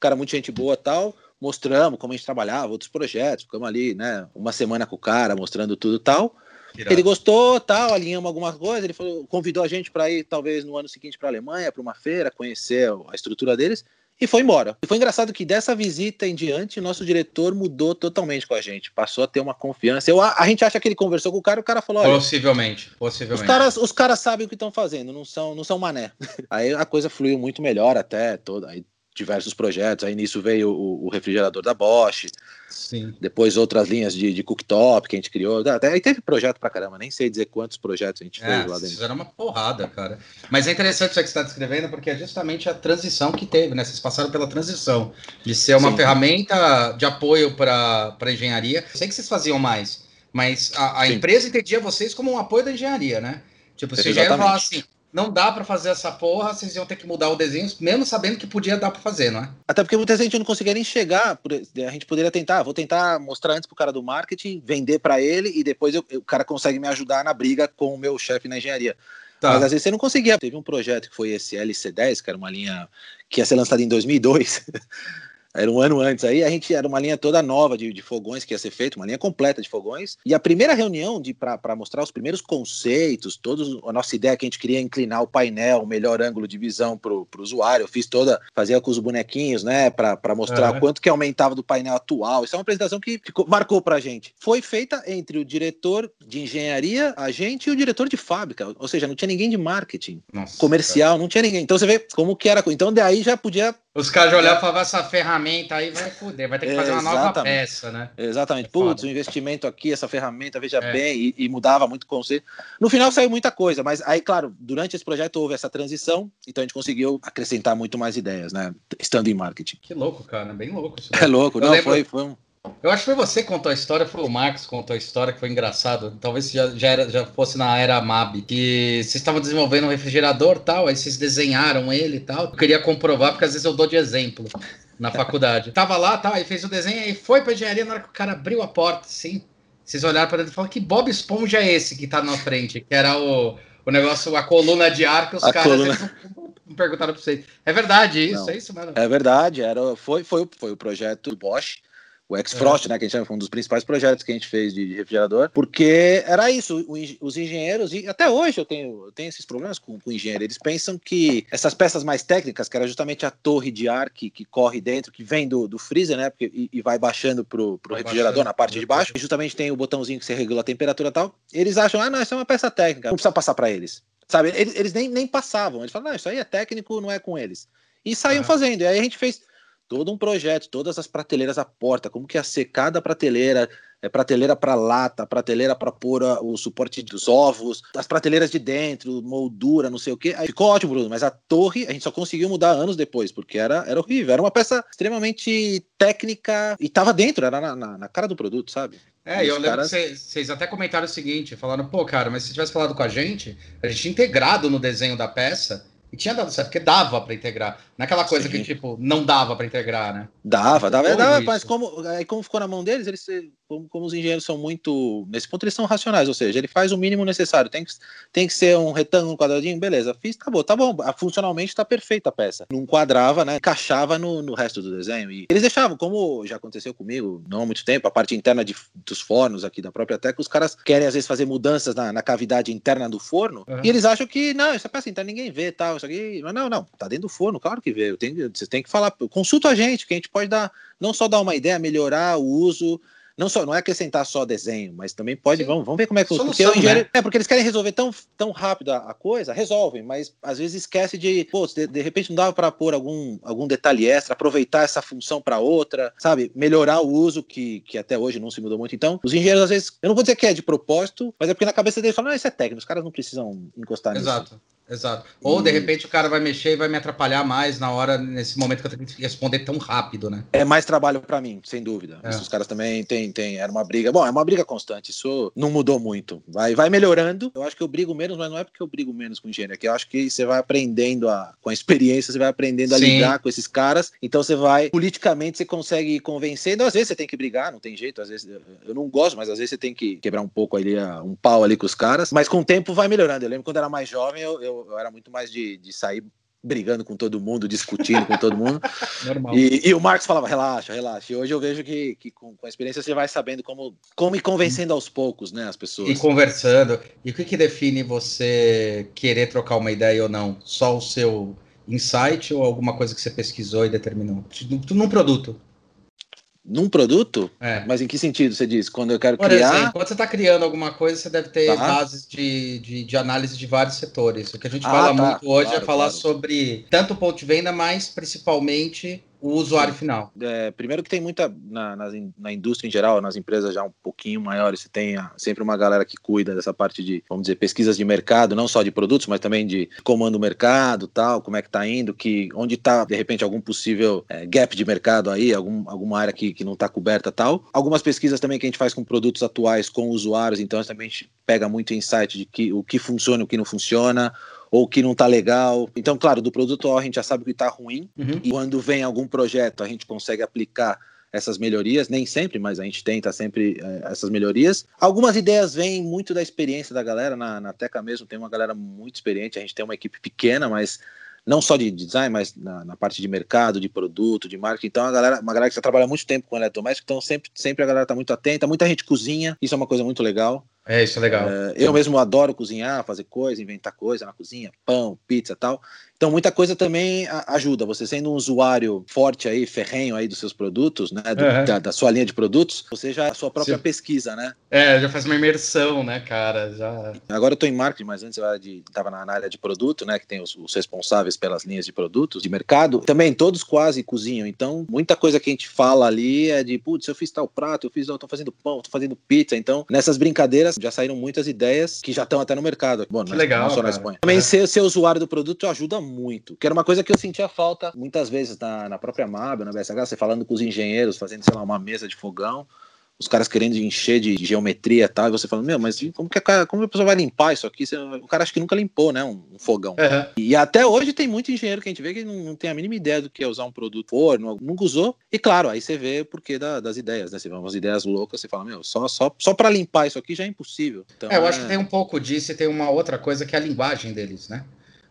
cara muito gente boa tal, mostramos como a gente trabalhava, outros projetos, ficamos ali, né, uma semana com o cara, mostrando tudo tal. Irado. Ele gostou, tal, alinhamos alguma coisa, ele falou, convidou a gente para ir, talvez, no ano seguinte para a Alemanha, para uma feira, conhecer a estrutura deles e foi embora. E foi engraçado que dessa visita em diante, o nosso diretor mudou totalmente com a gente, passou a ter uma confiança. Eu, a, a gente acha que ele conversou com o cara, o cara falou: possivelmente, possivelmente. Os caras, os caras sabem o que estão fazendo, não são, não são mané. Aí a coisa fluiu muito melhor até toda. Aí diversos projetos. Aí nisso veio o, o refrigerador da Bosch. Sim. Depois outras linhas de, de cooktop que a gente criou. Até, aí teve projeto pra caramba, nem sei dizer quantos projetos a gente é, fez lá dentro. Era uma porrada, cara. Mas é interessante isso que você está descrevendo, porque é justamente a transição que teve, né? Vocês passaram pela transição de ser uma Sim. ferramenta de apoio para engenharia. sei que vocês faziam mais, mas a, a empresa entendia vocês como um apoio da engenharia, né? Tipo, se a engenharia falar assim, não dá para fazer essa porra, vocês iam ter que mudar o desenho, mesmo sabendo que podia dar para fazer, não é? Até porque muita gente não conseguia nem chegar, a gente poderia tentar, vou tentar mostrar antes pro cara do marketing, vender para ele e depois eu, o cara consegue me ajudar na briga com o meu chefe na engenharia. Tá. Mas às vezes você não conseguia. Teve um projeto que foi esse LC10, que era uma linha que ia ser lançada em 2002. Era um ano antes aí, a gente era uma linha toda nova de, de fogões que ia ser feita, uma linha completa de fogões. E a primeira reunião para mostrar os primeiros conceitos, todos a nossa ideia que a gente queria inclinar o painel, o melhor ângulo de visão para o usuário. Eu fiz toda, fazia com os bonequinhos, né, para mostrar quanto que aumentava do painel atual. Isso é uma apresentação que ficou, marcou para a gente. Foi feita entre o diretor de engenharia, a gente e o diretor de fábrica. Ou seja, não tinha ninguém de marketing, nossa, comercial, cara. não tinha ninguém. Então você vê como que era. Então daí já podia os caras olharam e falavam, essa ferramenta aí vai foder, vai ter que fazer uma nova peça, né? Exatamente. É Putz, o investimento aqui, essa ferramenta, veja é. bem, e, e, mudava muito o conceito. No final saiu muita coisa, mas aí, claro, durante esse projeto houve essa transição, então a gente conseguiu acrescentar muito mais ideias, né? Estando em marketing. Que louco, cara, bem louco isso. É louco, Eu não, lembro... foi, foi um... Eu acho que foi você que contou a história, foi o Marcos que contou a história, que foi engraçado. Talvez já, já, era, já fosse na era MAB, que vocês estavam desenvolvendo um refrigerador tal, aí vocês desenharam ele e tal. Eu queria comprovar, porque às vezes eu dou de exemplo na faculdade. Tava lá, tal, aí fez o desenho e foi pra engenharia, na hora que o cara abriu a porta, assim, vocês olharam para dentro e falaram, que Bob Esponja é esse que tá na frente? Que era o, o negócio, a coluna de ar que os a caras coluna... perguntaram pra vocês. É verdade isso, Não, é isso, mano? É verdade, era, foi, foi, foi o projeto Bosch o X-Frost, é. né, que a gente chama, foi um dos principais projetos que a gente fez de, refrigerador, porque era isso, o, os engenheiros, e até hoje eu tenho, eu tenho esses problemas com, com engenheiro, eles pensam que essas peças mais técnicas, que era justamente a torre de ar que, que corre dentro, que vem do, do freezer, né, porque, e, e vai baixando pro, pro refrigerador baixando, na parte de baixo, e justamente tem o botãozinho que você regula a temperatura e tal, eles acham, ah, não, isso é uma peça técnica, não precisa passar para eles. Sabe, eles, eles nem, nem passavam. Eles falavam, não, isso aí é técnico, não é com eles. E saíam fazendo. E aí a gente fez todo um projeto, todas as prateleiras à porta, como que ia ser cada prateleira, é, prateleira para lata, prateleira para pôr a, o suporte dos ovos, as prateleiras de dentro, moldura, não sei o que. Ficou ótimo, Bruno, mas a torre a gente só conseguiu mudar anos depois, porque era, era horrível. Era uma peça extremamente técnica e tava dentro, era na, na, na cara do produto, sabe? É, e eu lembro caras... que vocês até comentaram o seguinte, falaram, pô, cara, mas se tivesse falado com a gente, a gente integrado no desenho da peça, e tinha dado certo, porque dava para integrar. Naquela é coisa Sim. que, tipo, não dava para integrar, né? Dava, dava, dava mas como, aí como ficou na mão deles, eles, como, como, os engenheiros são muito. Nesse ponto, eles são racionais, ou seja, ele faz o mínimo necessário. Tem que, tem que ser um retângulo, um quadradinho, beleza, fiz, tá bom, tá bom. Funcionalmente tá perfeita a peça. Não quadrava, né? Encaixava no, no resto do desenho. E eles deixavam, como já aconteceu comigo, não há muito tempo, a parte interna de, dos fornos aqui da própria Teca, os caras querem às vezes fazer mudanças na, na cavidade interna do forno, uhum. e eles acham que, não, essa peça interna ninguém vê, tal, isso aqui. Mas não, não, tá dentro do forno, claro que vê. Tenho, vocês têm que falar, consulta a gente, que a gente pode dar, não só dar uma ideia, melhorar o uso não só não é acrescentar só desenho, mas também pode, vamos, vamos ver como é que Solução, porque engenheiro, né? é porque eles querem resolver tão, tão rápido a, a, coisa, resolvem, mas às vezes esquece de, pô, de, de repente não dava para pôr algum, algum detalhe extra, aproveitar essa função para outra, sabe? Melhorar o uso que, que até hoje não se mudou muito. Então, os engenheiros às vezes, eu não vou dizer que é de propósito, mas é porque na cabeça deles falam, não, isso é técnico, os caras não precisam encostar Exato. nisso. Exato. Exato. Ou de repente o cara vai mexer e vai me atrapalhar mais na hora, nesse momento que eu tenho que responder tão rápido, né? É mais trabalho para mim, sem dúvida. É. Os caras também têm, tem, era uma briga. Bom, é uma briga constante, isso não mudou muito. Vai, vai melhorando. Eu acho que eu brigo menos, mas não é porque eu brigo menos com engenheiro, é que eu acho que você vai aprendendo a, com a experiência, você vai aprendendo a Sim. lidar com esses caras. Então você vai, politicamente, você consegue convencer. Então, às vezes você tem que brigar, não tem jeito. Às vezes eu não gosto, mas às vezes você tem que quebrar um pouco ali, um pau ali com os caras. Mas com o tempo vai melhorando. Eu lembro quando eu era mais jovem, eu, eu, eu era muito mais de de, de sair brigando com todo mundo, discutindo com todo mundo. Normal. E, e, o Marcos falava, relaxa, relaxa. E hoje eu vejo que, que com, com, a experiência você vai sabendo como, como ir convencendo aos poucos, né, as pessoas. E conversando. E o que, que define você querer trocar uma ideia ou não? Só o seu insight ou alguma coisa que você pesquisou e determinou? Num produto. Num produto? É. Mas em que sentido você diz? Quando eu quero Por criar. Exemplo, quando você está criando alguma coisa, você deve ter tá. bases de, de, de, análise de vários setores. O que a gente ah, fala tá. muito hoje é claro, é falar claro. sobre tanto o ponto de venda, mas principalmente o usuário final? É, primeiro que tem muita, na, na, na, indústria em geral, nas empresas já um pouquinho maiores, você tem a, sempre uma galera que cuida dessa parte de, vamos dizer, pesquisas de mercado, não só de produtos, mas também de comando do mercado, tal, como é que tá indo, que, onde está, de repente, algum possível é, gap de mercado aí, algum, alguma área que, que não está coberta, tal. Algumas pesquisas também que a gente faz com produtos atuais, com usuários, então também a gente pega muito insight de que, o que funciona, o que não funciona, ou que não está legal. Então, claro, do produto a gente já sabe que está ruim, uhum. e quando vem algum projeto, a gente consegue aplicar essas melhorias, nem sempre, mas a gente tenta sempre é, essas melhorias. Algumas ideias vêm muito da experiência da galera, na, na Teca mesmo tem uma galera muito experiente, a gente tem uma equipe pequena, mas não só de design, mas na, na, parte de mercado, de produto, de marketing. Então, a galera, uma galera que já trabalha muito tempo com eletrodoméstico, então sempre, sempre a galera está muito atenta, muita gente cozinha, isso é uma coisa muito legal. É, isso é legal. É, eu mesmo adoro cozinhar, fazer coisa, inventar coisa na cozinha, pão, pizza tal. Então, muita coisa também ajuda. Você sendo um usuário forte aí, ferrenho aí dos seus produtos, né? Do, uhum. da, da, sua linha de produtos, você já a sua própria Sim. pesquisa, né? É, já faz uma imersão, né, cara? Já... Agora eu tô em marketing, mas antes eu era de, tava na, área de produto, né? Que tem os, os, responsáveis pelas linhas de produtos de mercado. Também todos quase cozinham. Então, muita coisa que a gente fala ali é de, putz, eu fiz tal prato, eu fiz, eu tô fazendo pão, tô fazendo pizza. Então, nessas brincadeiras já saíram muitas ideias que já estão até no mercado. Bom, não, legal, não só na Espanha. Também é. ser, ser usuário do produto ajuda muito. Que era uma coisa que eu sentia falta muitas vezes na, na própria MAB, na BSH, você falando com os engenheiros, fazendo, sei lá, uma mesa de fogão os caras querendo encher de, geometria e tal, e você falando, meu, mas como que a, como a pessoa vai limpar isso aqui? o cara acha que nunca limpou, né, um, um fogão. Uhum. E até hoje tem muito engenheiro que a gente vê que não, não, tem a mínima ideia do que é usar um produto forno, nunca usou. E claro, aí você vê o porquê da, das ideias, né? Você vê umas ideias loucas, você fala, meu, só, só, só para limpar isso aqui já é impossível. Então, é, eu é... acho que tem um pouco disso e tem uma outra coisa que é a linguagem deles, né?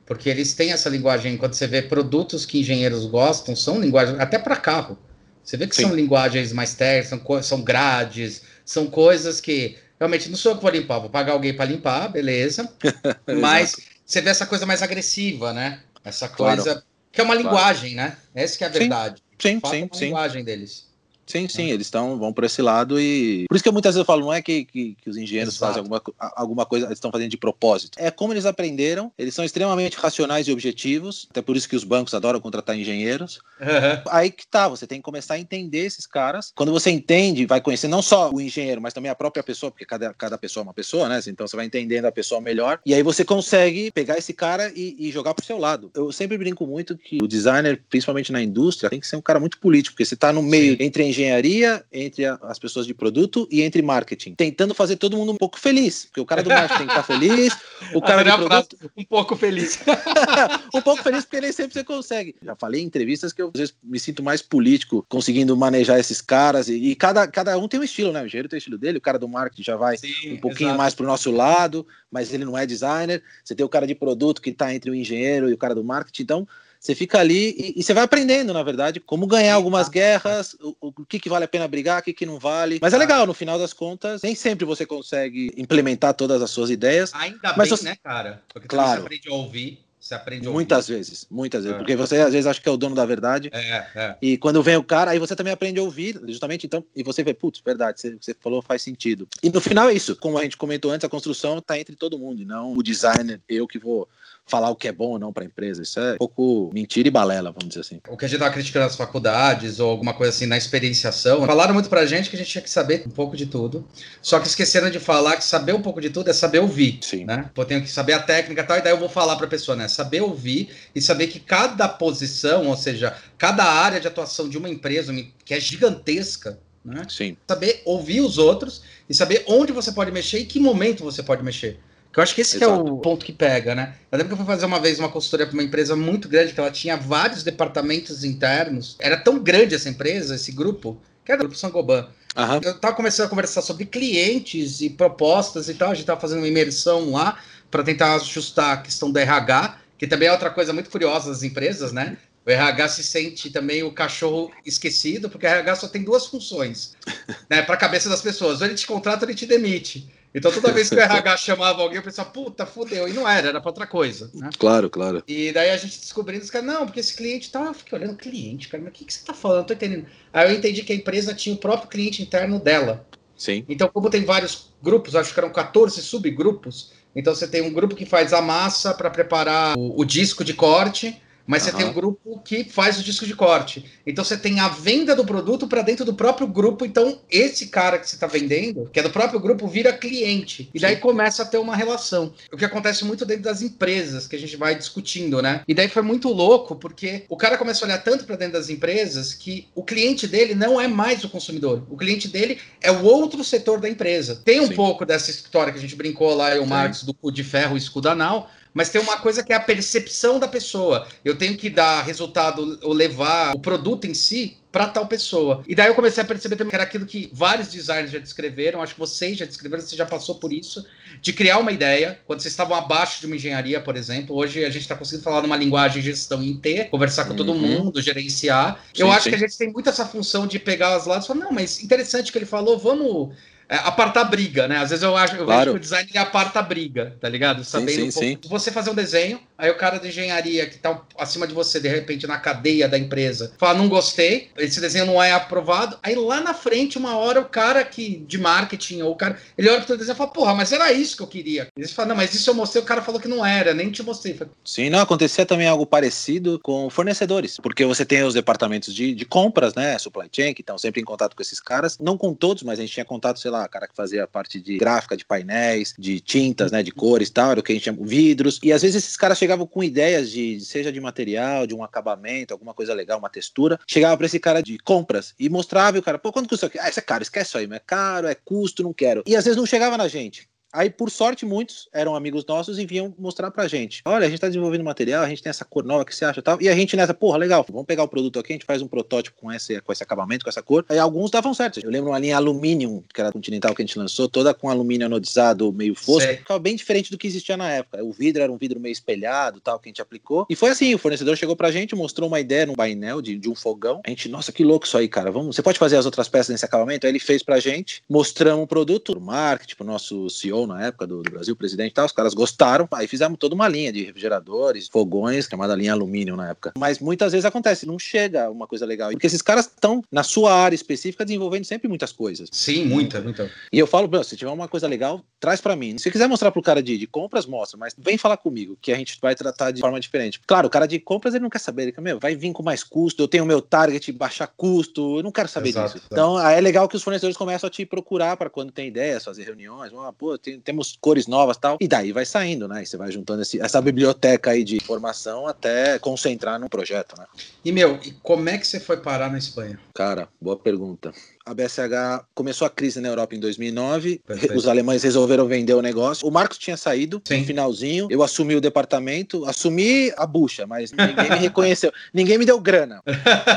Porque eles têm essa linguagem, quando você vê produtos que engenheiros gostam, são linguagens, até para carro. Você vê que Sim. são linguagens mais técnicas, são, são grades, são coisas que realmente não sou eu que vou limpar, vou pagar alguém para limpar, beleza. Mas você vê essa coisa mais agressiva, né? Essa coisa claro. que é uma linguagem, claro. né? Essa que é a verdade. Sim, sim, sim. linguagem deles. Sim, sim, eles estão vão por esse lado e. Por isso que muitas vezes eu falo, não é que, que, que os engenheiros Exato. fazem alguma, alguma coisa, eles estão fazendo de propósito. É como eles aprenderam, eles são extremamente racionais e objetivos, até por isso que os bancos adoram contratar engenheiros. Uhum. Aí que tá, você tem que começar a entender esses caras. Quando você entende, vai conhecer não só o engenheiro, mas também a própria pessoa, porque cada, cada pessoa é uma pessoa, né? Então você vai entendendo a pessoa melhor. E aí você consegue pegar esse cara e, e jogar pro seu lado. Eu sempre brinco muito que o designer, principalmente na indústria, tem que ser um cara muito político, porque você tá no meio Sim. entre a engenharia, entre a, as pessoas de produto e entre marketing, tentando fazer todo mundo um pouco feliz. Porque o cara do marketing tem que estar tá feliz, o cara do produto... um pouco feliz. um pouco feliz porque nem sempre você consegue. Já falei em entrevistas que eu às vezes me sinto mais político conseguindo manejar esses caras e, e cada, cada um tem um estilo, né? O engenheiro tem o estilo dele, o cara do marketing já vai Sim, um pouquinho exato. mais pro nosso lado, mas ele não é designer. Você tem o cara de produto que está entre o engenheiro e o cara do marketing, então você fica ali e, e, você vai aprendendo, na verdade, como ganhar algumas guerras, o, o que, que vale a pena brigar, o que, que não vale. Mas é legal, no final das contas, nem sempre você consegue implementar todas as suas ideias. Ainda mas bem, você... né, cara? Porque claro. você aprende a ouvir você aprende a Muitas vezes, muitas vezes. É. Porque você às vezes acha que é o dono da verdade. É, é. E quando vem o cara, aí você também aprende a ouvir, justamente então, e você vê, putz, verdade, você, você falou faz sentido. E no final é isso. Como a gente comentou antes, a construção está entre todo mundo, não o designer, eu que vou falar o que é bom ou não para a empresa. Isso é um pouco mentira e balela, vamos dizer assim. O que a gente tava criticando nas faculdades ou alguma coisa assim na experienciação, falaram muito pra gente que a gente tinha que saber um pouco de tudo. Só que esqueceram de falar que saber um pouco de tudo é saber ouvir. Sim. Né? Eu tenho que saber a técnica e tal, e daí eu vou falar pra pessoa, né? Saber ouvir e saber que cada posição, ou seja, cada área de atuação de uma empresa, que é gigantesca, né? Sim. Saber ouvir os outros e saber onde você pode mexer e que momento você pode mexer. Que eu acho que esse que é o ponto que pega, né? Eu lembro que eu fui fazer uma vez uma consultoria para uma empresa muito grande, que ela tinha vários departamentos internos. Era tão grande essa empresa, esse grupo, que era o Grupo Sangoban. Uhum. Eu tava começando a conversar sobre clientes e propostas e tal. A gente tava fazendo uma imersão lá para tentar ajustar a questão do RH, que também é outra coisa muito curiosa das empresas, né? O RH se sente também o cachorro esquecido, porque o RH só tem duas funções, né? Para a cabeça das pessoas: ou ele te contrata ou ele te demite. Então toda vez que o RH chamava alguém, eu pensava, puta, fudeu. E não era, era pra outra coisa. Né? Claro, claro. E daí a gente descobrindo, os caras, não, porque esse cliente tá. Eu fiquei olhando, cliente, cara, mas o que, que você tá falando? Eu tô entendendo. Aí eu entendi que a empresa tinha o próprio cliente interno dela. Sim. Então, como tem vários grupos, acho que eram 14 subgrupos, então você tem um grupo que faz a massa para preparar o, o disco de corte mas uhum. você tem um grupo que faz o disco de corte. Então você tem a venda do produto para dentro do próprio grupo. Então esse cara que você está vendendo, que é do próprio grupo, vira cliente. E daí Sim. começa a ter uma relação. O que acontece muito dentro das empresas que a gente vai discutindo, né? E daí foi muito louco porque o cara começa a olhar tanto para dentro das empresas que o cliente dele não é mais o consumidor. O cliente dele é o outro setor da empresa. Tem um Sim. pouco dessa história que a gente brincou lá, e o Marx, do cu de ferro e escudo anal, mas tem uma coisa que é a percepção da pessoa. Eu tenho que dar resultado ou levar o produto em si para tal pessoa. E daí eu comecei a perceber também que era aquilo que vários designers já descreveram, acho que vocês já descreveram, você já passou por isso, de criar uma ideia, quando vocês estavam abaixo de uma engenharia, por exemplo. Hoje a gente está conseguindo falar numa linguagem de gestão em T, conversar com uhum. todo mundo, gerenciar. Sim, eu acho sim. que a gente tem muito essa função de pegar as lados e falar, não, mas interessante que ele falou, vamos é, apartar briga, né? Às vezes eu acho eu claro. vejo que o design ele aparta a briga, tá ligado? Sabendo sim, sim, um você fazer um desenho, aí o cara de engenharia que tá acima de você, de repente, na cadeia da empresa, fala, não gostei, esse desenho não é aprovado. Aí lá na frente, uma hora, o cara que de marketing, ou o cara, ele olha pro teu desenho e fala, porra, mas era isso que eu queria. Ele fala, não, mas isso eu mostrei, o cara falou que não era, nem te mostrei. Sim, não, acontecia também algo parecido com fornecedores, porque você tem os departamentos de, de compras, né? Supply chain, que estão sempre em contato com esses caras, não com todos, mas a gente tinha contato, sei lá, cara que fazia parte de gráfica de painéis, de tintas, né, de cores e tal, era o que a gente chama vidros. E às vezes esses caras chegavam com ideias de, seja de material, de um acabamento, alguma coisa legal, uma textura. Chegava para esse cara de compras e mostrava e o cara, pô, quanto custa aqui? Ah, isso é caro, esquece isso aí, é caro, é custo, não quero. E às vezes não chegava na gente. Aí, por sorte, muitos eram amigos nossos e vinham mostrar pra gente. Olha, a gente tá desenvolvendo material, a gente tem essa cor nova que você acha tal. E a gente nessa, porra, legal, vamos pegar o produto aqui, a gente faz um protótipo com esse, com esse acabamento, com essa cor. Aí alguns davam certo. Eu lembro uma linha alumínio, que era continental que a gente lançou, toda com alumínio anodizado meio fosco. Ficava bem diferente do que existia na época. O vidro era um vidro meio espelhado, tal, que a gente aplicou. E foi assim, o fornecedor chegou pra gente, mostrou uma ideia num painel de, de um fogão. A gente, nossa, que louco isso aí, cara. Vamos, você pode fazer as outras peças nesse acabamento? Aí ele fez pra gente, mostramos o produto, o marketing, pro nosso CEO Na época do, do Brasil, presidente e tal, os caras gostaram, aí fizemos toda uma linha de refrigeradores, fogões, chamada linha alumínio na época. Mas muitas vezes acontece, não chega uma coisa legal, porque esses caras estão na sua área específica desenvolvendo sempre muitas coisas. Sim, muita, muita. E eu falo, se tiver uma coisa legal, traz para mim. Se quiser mostrar pro cara de, de compras, mostra, mas vem falar comigo, que a gente vai tratar de forma diferente. Claro, o cara de compras, ele não quer saber, ele quer, meu, vai vir com mais custo, eu tenho o meu target, baixar custo, eu não quero saber Exato, disso. Então, aí é legal que os fornecedores começam a te procurar para quando tem ideias, fazer reuniões, ah, pô, tem, temos cores novas tal, e daí vai saindo, né? E você vai juntando esse, essa biblioteca aí de informação até concentrar no projeto, né? E, meu, e como é que você foi parar na Espanha? Cara, boa pergunta a BSH começou a crise na Europa em 2009, Perfeito. os alemães resolveram vender o negócio. O Marcos tinha saído Sim. no finalzinho, eu assumi o departamento, assumi a bucha, mas ninguém me reconheceu, ninguém me deu grana.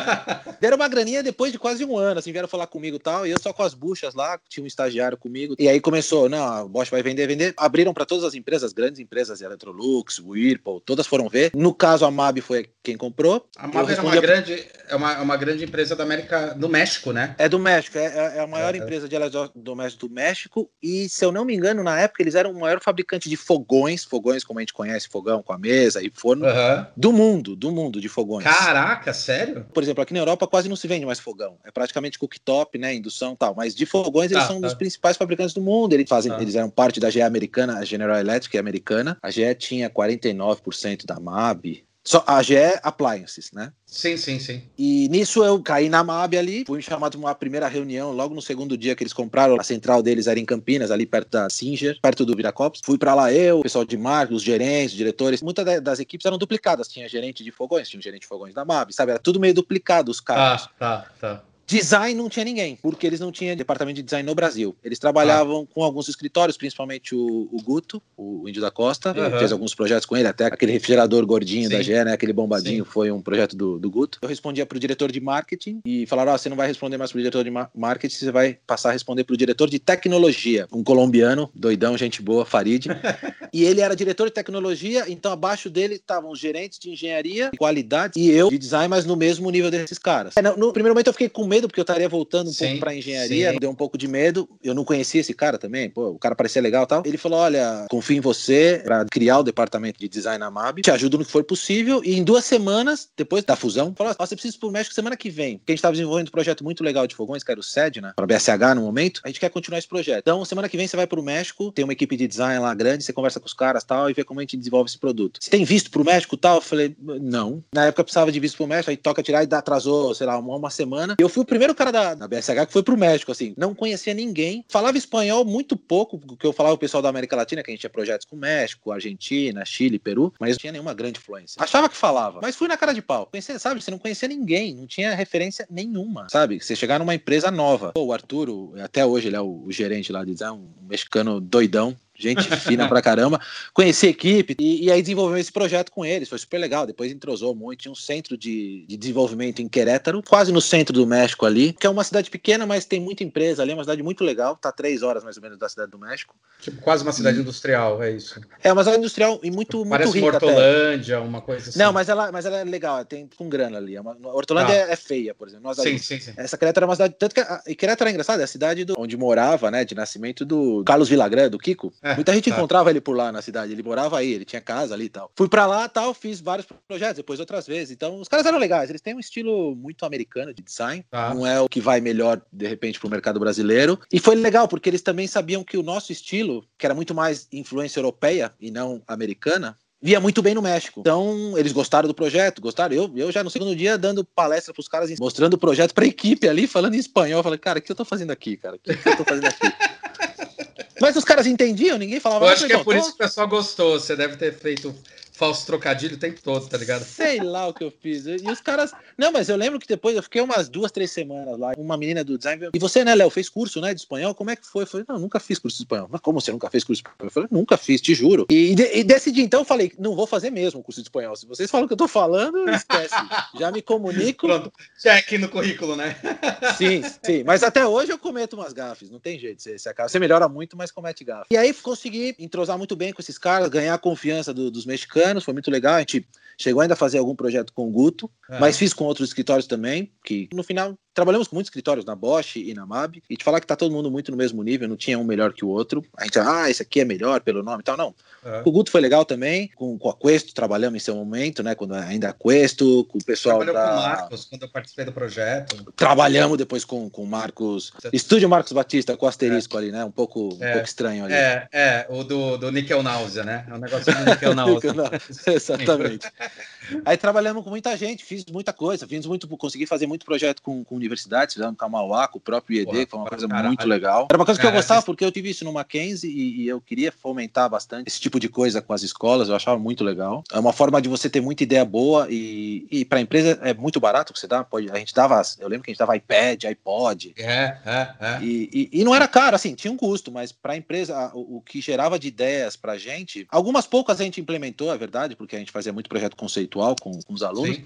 Deram uma graninha depois de quase um ano, assim, vieram falar comigo e tal, e eu só com as buchas lá, tinha um estagiário comigo, e aí começou, não, a Bosch vai vender, vender. Abriram para todas as empresas, grandes empresas, Electrolux, Whirlpool, todas foram ver. No caso, a MAB foi quem comprou. A MAB é uma, grande, é, uma, é uma grande empresa da América, do México, né? É do México México, é, é, é a maior é, empresa de eletrodomésticos do México e, se eu não me engano, na época eles eram o maior fabricante de fogões, fogões como a gente conhece, fogão com a mesa e forno, uhum. do mundo, do mundo de fogões. Caraca, sério? Por exemplo, aqui na Europa quase não se vende mais fogão, é praticamente cooktop, né, indução e tal, mas de fogões eles ah, são tá. dos principais fabricantes do mundo, eles fazem, ah. eles eram parte da GE americana, a General Electric é americana, a GE tinha 49% da MAB, só, a GE Appliances, né? Sim, sim, sim. E nisso eu caí na MAB ali, fui chamado para uma primeira reunião, logo no segundo dia que eles compraram, a central deles era em Campinas, ali perto da Singer, perto do Viracopos. Fui para lá eu, o pessoal de marketing, os gerentes, os diretores. Muitas das equipes eram duplicadas, tinha gerente de fogões, tinha gerente de fogões da MAB, sabe? Era tudo meio duplicado os caras. Ah, tá, tá. Design não tinha ninguém, porque eles não tinham departamento de design no Brasil. Eles trabalhavam ah. com alguns escritórios, principalmente o, o Guto, o Índio da Costa, uhum. fez alguns projetos com ele, até aquele refrigerador gordinho Sim. da GE, né, aquele bombadinho, Sim. foi um projeto do, do Guto. Eu respondia para o diretor de marketing e falaram: oh, você não vai responder mais para o diretor de marketing, você vai passar a responder para o diretor de tecnologia, um colombiano, doidão, gente boa, Farid. e ele era diretor de tecnologia, então abaixo dele estavam os gerentes de engenharia, qualidade e eu de design, mas no mesmo nível desses caras. É, no primeiro momento eu fiquei com medo medo, porque eu estaria voltando um sim, pouco para engenharia, sim. deu um pouco de medo. Eu não conhecia esse cara também, pô, o cara parecia legal e tal. Ele falou: olha, confio em você para criar o departamento de design na MAB, te ajudo no que for possível. E em duas semanas, depois da fusão, falou: você precisa ir pro México semana que vem. Porque a gente estava desenvolvendo um projeto muito legal de fogões, que era o SED, né? Para BSH no momento. A gente quer continuar esse projeto. Então, semana que vem você vai pro México, tem uma equipe de design lá grande, você conversa com os caras tal, e vê como a gente desenvolve esse produto. Você tem visto pro México tal? Eu falei, não. Na época precisava de visto pro México, aí toca tirar e atrasou, sei lá, uma, uma semana. Eu fui o primeiro cara da, da BSH que foi pro México, assim, não conhecia ninguém, falava espanhol muito pouco, porque eu falava o pessoal da América Latina, que a gente tinha projetos com México, Argentina, Chile, Peru, mas não tinha nenhuma grande influência. Achava que falava, mas fui na cara de pau. Conhecia, sabe, você não conhecia ninguém, não tinha referência nenhuma, sabe? Você chegar numa empresa nova. Pô, o Arturo, até hoje ele é o, o gerente lá de design, um mexicano doidão, gente fina pra caramba. Conheci a equipe e, e, aí desenvolveu esse projeto com eles, foi super legal. Depois entrosou muito. Tinha um centro de, de, desenvolvimento em Querétaro, quase no centro do México ali, que é uma cidade pequena, mas tem muita empresa ali, é uma cidade muito legal. Tá três horas mais ou menos da cidade do México. Tipo, quase uma cidade e... industrial, é isso. É uma cidade industrial e muito, muito Parece rica. Parece Hortolândia, uma coisa assim. Não, mas ela, mas ela é legal, tem com grana ali. É uma, Hortolândia ah. é, feia, por exemplo. sim, sim, sim. Essa Querétaro é uma cidade. Tanto que a, e Querétaro é engraçado, é a cidade do, onde morava, né, de nascimento do Carlos Villagrán, do Kiko. É, Muita gente tá. encontrava ele por lá na cidade, ele morava aí, ele tinha casa ali e tal. Fui para lá tal, fiz vários projetos, depois outras vezes. Então, os caras eram legais, eles têm um estilo muito americano de design, tá. não é o que vai melhor, de repente, pro mercado brasileiro. E foi legal, porque eles também sabiam que o nosso estilo, que era muito mais influência europeia e não americana, via muito bem no México. Então, eles gostaram do projeto, gostaram. Eu, eu já no segundo dia dando palestra pros caras, mostrando o projeto pra equipe ali, falando em espanhol. Eu falei, cara, o que eu tô fazendo aqui, cara? O que, que eu tô fazendo aqui? Mas os caras entendiam, ninguém falava. Eu acho que é por isso que o pessoal gostou. Você deve ter feito falso trocadilho o tempo todo, tá ligado? Sei lá o que eu fiz. E os caras. Não, mas eu lembro que depois eu fiquei umas duas, três semanas lá. Uma menina do design. E você, né, Léo, fez curso, né, de espanhol? Como é que foi? Eu falei, não, nunca fiz curso de espanhol. Mas como você nunca fez curso de espanhol? Eu falei, nunca fiz, te juro. E, de, e decidi, então, eu falei, não vou fazer mesmo o curso de espanhol. Se vocês falam o que eu tô falando, esquece. Já me comunico. Pronto, check no currículo, né? sim, sim. Mas até hoje eu cometo umas gafes, não tem jeito. Você, você, você melhora muito, mas comete gafes. E aí consegui entrosar muito bem com esses caras, ganhar a confiança do, dos mexicanos, foi muito legal. A gente chegou ainda a fazer algum projeto com o Guto, é. mas fiz com outros escritórios também, que no final trabalhamos com muitos escritórios na Bosch e na MAB, e te falar que tá todo mundo muito no mesmo nível, não tinha um melhor que o outro. A gente, ah, esse aqui é melhor pelo nome e tal, não. É. O Guto foi legal também, com, com a Questo, trabalhamos em seu momento, né, quando ainda a Questo, com o pessoal Trabalhou da... com o Marcos, quando eu participei do projeto. Trabalhamos depois com o Marcos, Estúdio Marcos Batista, com o asterisco é. ali, né, um pouco, um é. pouco estranho ali. É, é, o do, do Nickel Náusea, né, é um negócio do Nickel Náusea. Exatamente. Aí trabalhamos com muita gente, fiz muita coisa, fiz muito, consegui fazer muito projeto com, com universidades, fizemos com a Mauá, com o próprio IED, Porra, que foi uma coisa caralho. muito legal. Era uma coisa que eu gostava, porque eu tive isso no Mackenzie e, e, eu queria fomentar bastante esse tipo de coisa com as escolas, eu achava muito legal. É uma forma de você ter muita ideia boa e, e para a empresa é muito barato que você dá. Pode, a gente dava, eu lembro que a gente dava iPad, iPod. É, é, é. E, e, e não era caro, assim, tinha um custo, mas para a empresa, o, o, que gerava de ideias para a gente, algumas poucas a gente implementou, é verdade, porque a gente fazia muito projeto conceitual com, com os alunos. Sim.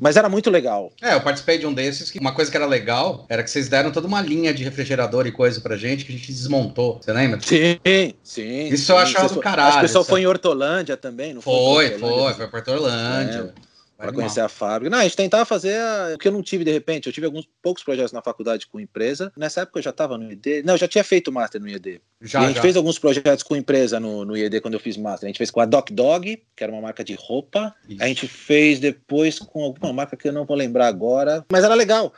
Mas era muito legal. É, eu participei de um desses que uma coisa que era legal era que vocês deram toda uma linha de refrigerador e coisa pra gente que a gente desmontou. Você lembra? Sim, sim. Isso sim, eu achava do caralho. Acho que o pessoal foi em Hortolândia também, não foi? Foi, foi, foi pra Hortolândia. É para conhecer a fábrica. Não, a gente tentava fazer o que eu não tive de repente. Eu tive alguns poucos projetos na faculdade com empresa. Nessa época eu já estava no IED. Não, eu já tinha feito master no IED. Já, e a gente já. fez alguns projetos com empresa no, no IED quando eu fiz master. A gente fez com a Doc Dog, que era uma marca de roupa. Isso. A gente fez depois com alguma marca que eu não vou lembrar agora. Mas era legal.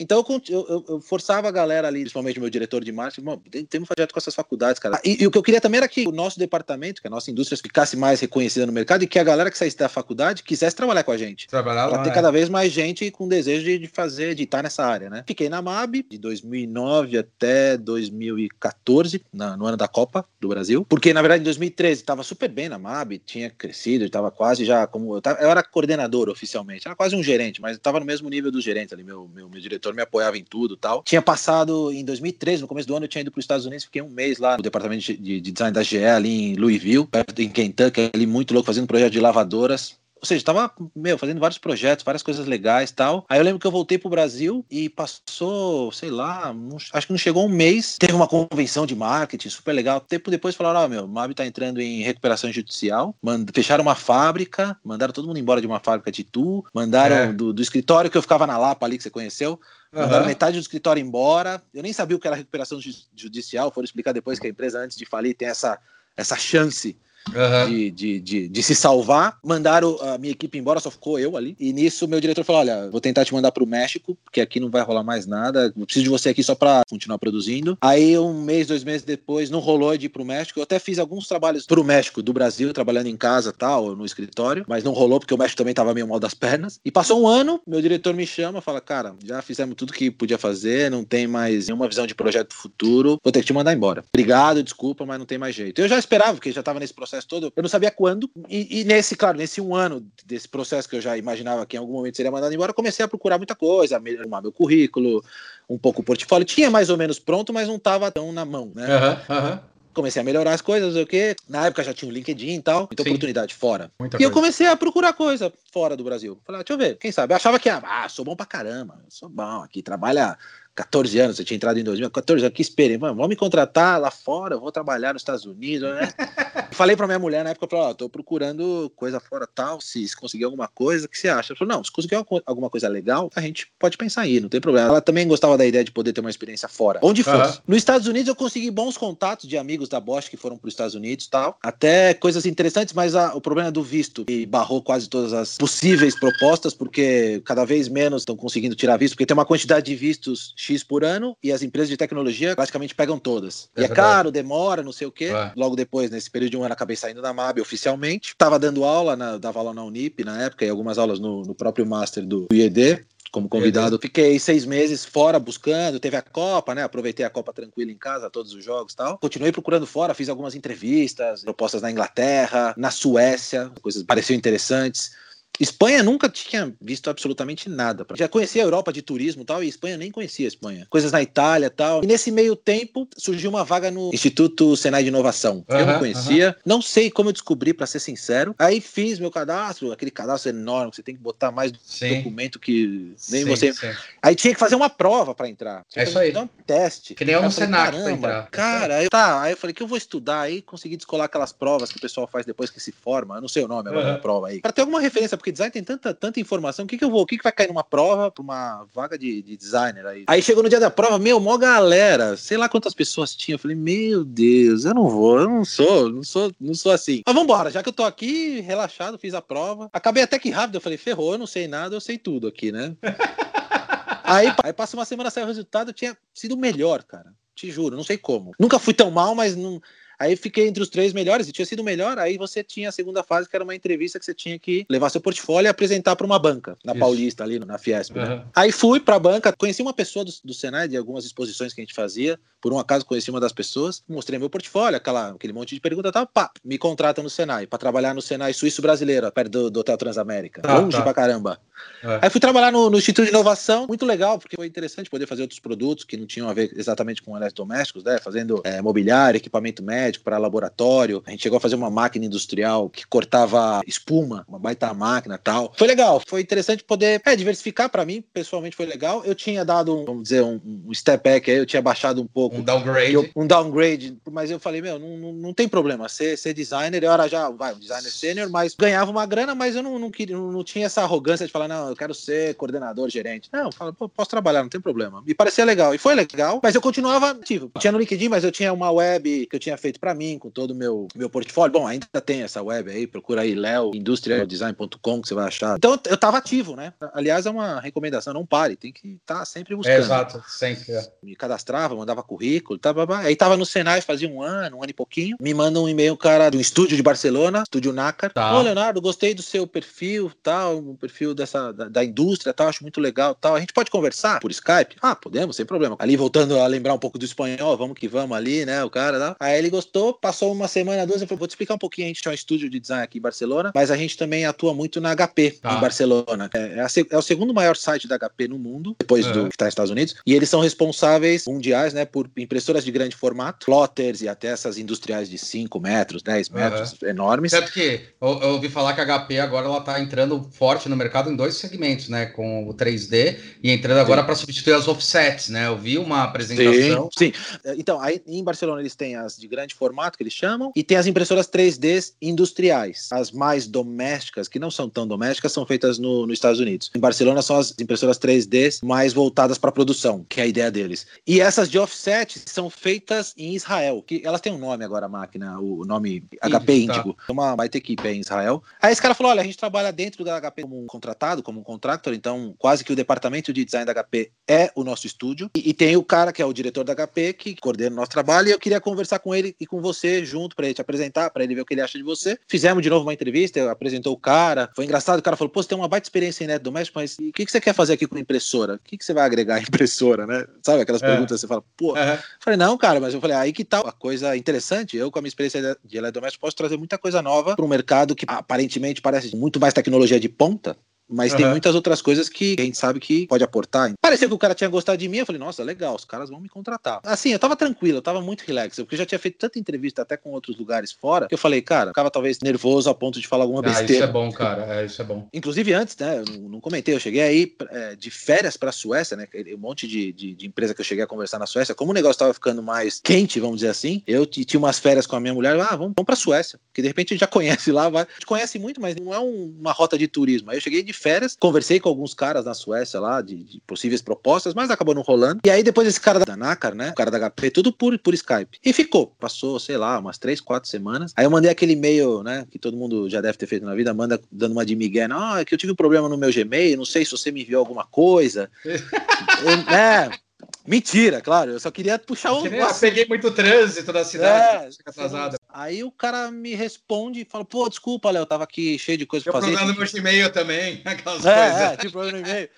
Então eu, eu, eu, forçava a galera ali, principalmente o meu diretor de marketing, tem um projeto com essas faculdades, cara. E, e, o que eu queria também era que o nosso departamento, que a nossa indústria ficasse mais reconhecida no mercado e que a galera que saísse da faculdade quisesse trabalhar com a gente. Trabalhar pra ter é. cada vez mais gente com desejo de, de, fazer, de estar nessa área, né? Fiquei na MAB de 2009 até 2014, na, no ano da Copa do Brasil, porque na verdade em 2013 estava super bem na MAB, tinha crescido, estava quase já como eu, tava, eu era coordenador oficialmente, era quase um gerente, mas estava no mesmo nível do gerente ali, meu, meu, meu diretor me apoiava em tudo tal. Tinha passado em 2013, no começo do ano, eu tinha ido para os Estados Unidos, fiquei um mês lá no departamento de, de design da GE, ali em Louisville, perto em Kentucky, ali muito louco, fazendo um projeto de lavadoras. Ou seja, tava, meu, fazendo vários projetos, várias coisas legais tal. Aí eu lembro que eu voltei pro Brasil e passou, sei lá, não, acho que não chegou um mês. Teve uma convenção de marketing super legal. Tempo depois falaram: Ó, oh, meu, o MAB tá entrando em recuperação judicial. Mand fecharam uma fábrica, mandaram todo mundo embora de uma fábrica de Tu, mandaram é. do, do, escritório que eu ficava na Lapa ali, que você conheceu. Uhum. metade do escritório embora. Eu nem sabia o que era recuperação judicial. Foram explicar depois que a empresa, antes de falir, tem essa, essa chance Uhum. De, de, de, de, se salvar. Mandaram a minha equipe embora, só ficou eu ali. E nisso meu diretor falou: Olha, vou tentar te mandar pro México, porque aqui não vai rolar mais nada. Eu preciso de você aqui só pra continuar produzindo. Aí, um mês, dois meses depois, não rolou de ir pro México. Eu até fiz alguns trabalhos pro México, do Brasil, trabalhando em casa tal, no escritório, mas não rolou porque o México também tava meio mal das pernas. E passou um ano, meu diretor me chama, fala: Cara, já fizemos tudo que podia fazer, não tem mais nenhuma visão de projeto futuro, vou ter que te mandar embora. Obrigado, desculpa, mas não tem mais jeito. Eu já esperava, porque já tava nesse processo todo, eu não sabia quando. E, e, nesse, claro, nesse um ano desse processo que eu já imaginava que em algum momento seria mandado embora, comecei a procurar muita coisa, arrumar meu currículo, um pouco o portfólio. Tinha mais ou menos pronto, mas não estava tão na mão, né? Uhum, uhum. Comecei a melhorar as coisas, o que Na época já tinha o LinkedIn e tal, muita Sim. oportunidade fora. Muita e coisa. eu comecei a procurar coisa fora do Brasil. Falei, ah, deixa eu ver, quem sabe? Eu achava que, ah, sou bom pra caramba, sou bom aqui, trabalha 14 anos, você tinha entrado em 2000, 14 anos, que esperei, mano, vamos me contratar lá fora, eu vou trabalhar nos Estados Unidos, né? Falei pra minha mulher na época, eu falei, ó, tô procurando coisa fora tal, se, se conseguir alguma coisa, o que você acha? Ela falou, não, se conseguir alguma coisa legal, a gente pode pensar aí, não tem problema. Ela também gostava da ideia de poder ter uma experiência fora, onde fosse. Uhum. Nos Estados Unidos eu consegui bons contatos de amigos da Bosch que foram pros Estados Unidos tal, até coisas interessantes, mas a, o problema do visto, que barrou quase todas as possíveis propostas, porque cada vez menos estão conseguindo tirar visto, porque tem uma quantidade de vistos X por ano e as empresas de tecnologia praticamente pegam todas. É e é caro, demora, não sei o quê. É. Logo depois, nesse período de um ano, acabei saindo da MAB oficialmente. Tava dando aula, na, dava aula na Unip na época e algumas aulas no, no próprio Master do IED como convidado. Fiquei seis meses fora buscando, teve a Copa, né? Aproveitei a Copa tranquila em casa, todos os jogos e tal. Continuei procurando fora, fiz algumas entrevistas, propostas na Inglaterra, na Suécia, coisas pareciam interessantes. Espanha nunca tinha visto absolutamente nada. Já conhecia a Europa de turismo e tal, e Espanha nem conhecia a Espanha. Coisas na Itália e tal. E nesse meio tempo surgiu uma vaga no Instituto Senai de Inovação. eu não conhecia. Não sei como eu descobri, para ser sincero. Aí fiz meu cadastro, aquele cadastro enorme, que você tem que botar mais sim. documento que nem sim, você. Sim. Aí tinha que fazer uma prova para entrar. Tinha é isso aí. Um teste. Que nem eu no Senac pra entrar. Cara, aí, tá. Aí eu falei que eu vou estudar aí, consegui descolar aquelas provas que o pessoal faz depois que se forma. Eu não sei o nome agora uhum. da prova aí. Pra ter alguma referência, porque porque design tem tanta, tanta informação. O que, que eu vou? O que, que vai cair numa prova pra uma vaga de, de designer aí? Aí chegou no dia da prova, meu, mó galera. Sei lá quantas pessoas tinha. Eu falei, meu Deus, eu não vou, eu não sou, não sou, não sou assim. Mas vambora, já que eu tô aqui, relaxado, fiz a prova. Acabei até que rápido, eu falei, ferrou, eu não sei nada, eu sei tudo aqui, né? aí, aí passa uma semana, saiu o resultado, eu tinha sido melhor, cara. Te juro, não sei como. Nunca fui tão mal, mas não. Aí fiquei entre os três melhores e tinha sido melhor. Aí você tinha a segunda fase, que era uma entrevista que você tinha que levar seu portfólio e apresentar para uma banca, na Isso. Paulista, ali na Fiesp. Uhum. Né? Aí fui para a banca, conheci uma pessoa do, do Senai, de algumas exposições que a gente fazia. Por um acaso conheci uma das pessoas, mostrei meu portfólio, aquela, aquele monte de pergunta, tal, pá, me contratam no Senai, para trabalhar no Senai Suíço Brasileiro, perto do, do Hotel Transamérica. Ah, longe tá. pra caramba. É. Aí fui trabalhar no, no, Instituto de Inovação, muito legal, porque foi interessante poder fazer outros produtos que não tinham a ver exatamente com eletrodomésticos, né? Fazendo é, mobiliário, equipamento médico para laboratório. A gente chegou a fazer uma máquina industrial que cortava espuma, uma baita máquina tal. Foi legal, foi interessante poder é, diversificar para mim, pessoalmente foi legal. Eu tinha dado, um, vamos dizer, um, um step back aí, eu tinha baixado um pouco. Um downgrade. Eu, um downgrade, mas eu falei, meu, não, não, não tem problema, ser, ser designer, eu era já, vai, um designer sênior, mas ganhava uma grana, mas eu não, não, queria, não, não tinha essa arrogância de falar, não, eu quero ser coordenador, gerente. Não, eu falo, posso trabalhar, não tem problema. Me parecia legal. E foi legal, mas eu continuava ativo. Eu tinha no LinkedIn, mas eu tinha uma web que eu tinha feito para mim, com todo o meu, meu portfólio. Bom, ainda tem essa web aí, procura aí leoindustrialdesign.com que você vai achar. Então eu tava ativo, né? Aliás, é uma recomendação, não pare, tem que estar tá sempre buscando. É, exato, sempre. É. Me cadastrava, mandava currículo, tava, aí tava no Senai fazia um ano, um ano e pouquinho. Me manda um e-mail, cara, do estúdio de Barcelona, estúdio NACAR. Tá. Ô, Leonardo, gostei do seu perfil, tal, o perfil dessa, da, da indústria, tal, acho muito legal, tal. A gente pode conversar por Skype? Ah, podemos, sem problema. Ali voltando a lembrar um pouco do espanhol, vamos que vamos ali, né, o cara, tal. Aí ele gostou, passou uma semana, duas, eu falei, vou te explicar um pouquinho, a gente tem um estúdio de design aqui em Barcelona, mas a gente também atua muito na HP, tá. em Barcelona. É, é, a, é, o segundo maior site da HP no mundo, depois uhum. do que está nos Estados Unidos, e eles são responsáveis mundiais, né, por impressoras de grande formato, plotters e até essas industriais de 5 metros, 10 metros, enormes. Certo que eu, eu, ouvi falar que a HP agora ela tá entrando forte no mercado em dois segmentos, né? Com o 3D e entrando agora para substituir as offsets, né? Eu vi uma apresentação. Sim, sim. Então, aí em Barcelona eles têm as de grande formato, que eles chamam, e tem as impressoras 3D industriais. As mais domésticas, que não são tão domésticas, são feitas no, nos Estados Unidos. Em Barcelona são as impressoras 3D mais voltadas para produção, que é a ideia deles. E essas de offset são feitas em Israel, que elas têm um nome agora, a máquina, o nome HP Índigo. Tá. Uma baita equipe é em Israel. Aí esse cara falou: olha, a gente trabalha dentro da HP como um contratado, como um contractor, então quase que o departamento de design da HP é o nosso estúdio. E, e tem o cara que é o diretor da HP, que coordena o nosso trabalho, e eu queria conversar com ele e com você junto para ele te apresentar, para ele ver o que ele acha de você. Fizemos de novo uma entrevista, apresentou o cara. Foi engraçado, o cara falou: pô, você tem uma baita experiência em doméstico, mas o que, que você quer fazer aqui com impressora? O que, que você vai agregar à impressora, né? Sabe aquelas é. perguntas que você fala, pô. Falei, não, cara, mas eu falei, aí que tal a coisa interessante. Eu, com a minha experiência de eletrodoméstico, posso trazer muita coisa nova para um mercado que aparentemente parece muito mais tecnologia de ponta, mas uhum. tem muitas outras coisas que a gente sabe que pode aportar. Pareceu que o cara tinha gostado de mim, eu falei, nossa, legal, os caras vão me contratar. Assim, eu tava tranquilo, eu tava muito relax, porque eu já tinha feito tanta entrevista até com outros lugares fora, que eu falei, cara, ficava talvez nervoso a ponto de falar alguma besteira. Ah, isso é bom, cara, é, isso é bom. Inclusive antes, né, eu não comentei, eu cheguei aí é, de férias pra Suécia, né, um monte de, de, de, empresa que eu cheguei a conversar na Suécia, como o negócio tava ficando mais quente, vamos dizer assim, eu tinha umas férias com a minha mulher, ah, vamos, vamos pra Suécia, que de repente a gente já conhece lá, vai, a gente conhece muito, mas não é um, uma rota de turismo. Aí eu cheguei de férias, conversei com alguns caras na Suécia lá, de, de, possíveis propostas, mas acabou não rolando. E aí depois esse cara da NACAR, né? O cara da HP, tudo por, por Skype. E ficou. Passou, sei lá, umas três, quatro semanas. Aí eu mandei aquele e-mail, né? Que todo mundo já deve ter feito na vida, manda dando uma de Miguel. Ah, é que eu tive um problema no meu Gmail, não sei se você me enviou alguma coisa. é. Mentira, claro, eu só queria puxar o. Eu peguei muito trânsito na cidade, é, atrasada. Aí o cara me responde e fala: pô, desculpa, Léo, eu tava aqui cheio de coisa pra fazer. problema no meu e-mail também, aquelas é, coisas. É, tive problema no e-mail.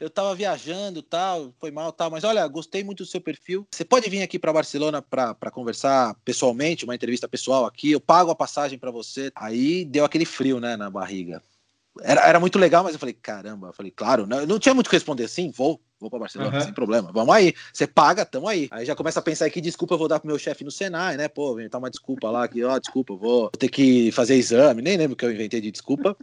Eu tava viajando, tal, foi mal, tal, mas olha, gostei muito do seu perfil. Você pode vir aqui para Barcelona para conversar pessoalmente, uma entrevista pessoal aqui. Eu pago a passagem para você. Aí deu aquele frio, né, na barriga. Era, era muito legal, mas eu falei, caramba, eu falei, claro, não, não tinha muito o que responder assim, vou, vou para Barcelona, uhum. sem problema, vamos aí, você paga, tamo aí. Aí já começa a pensar que desculpa eu vou dar pro meu chefe no Senai, né, pô, tá uma desculpa lá, que, ó, desculpa, vou ter que fazer exame, nem lembro que eu inventei de desculpa.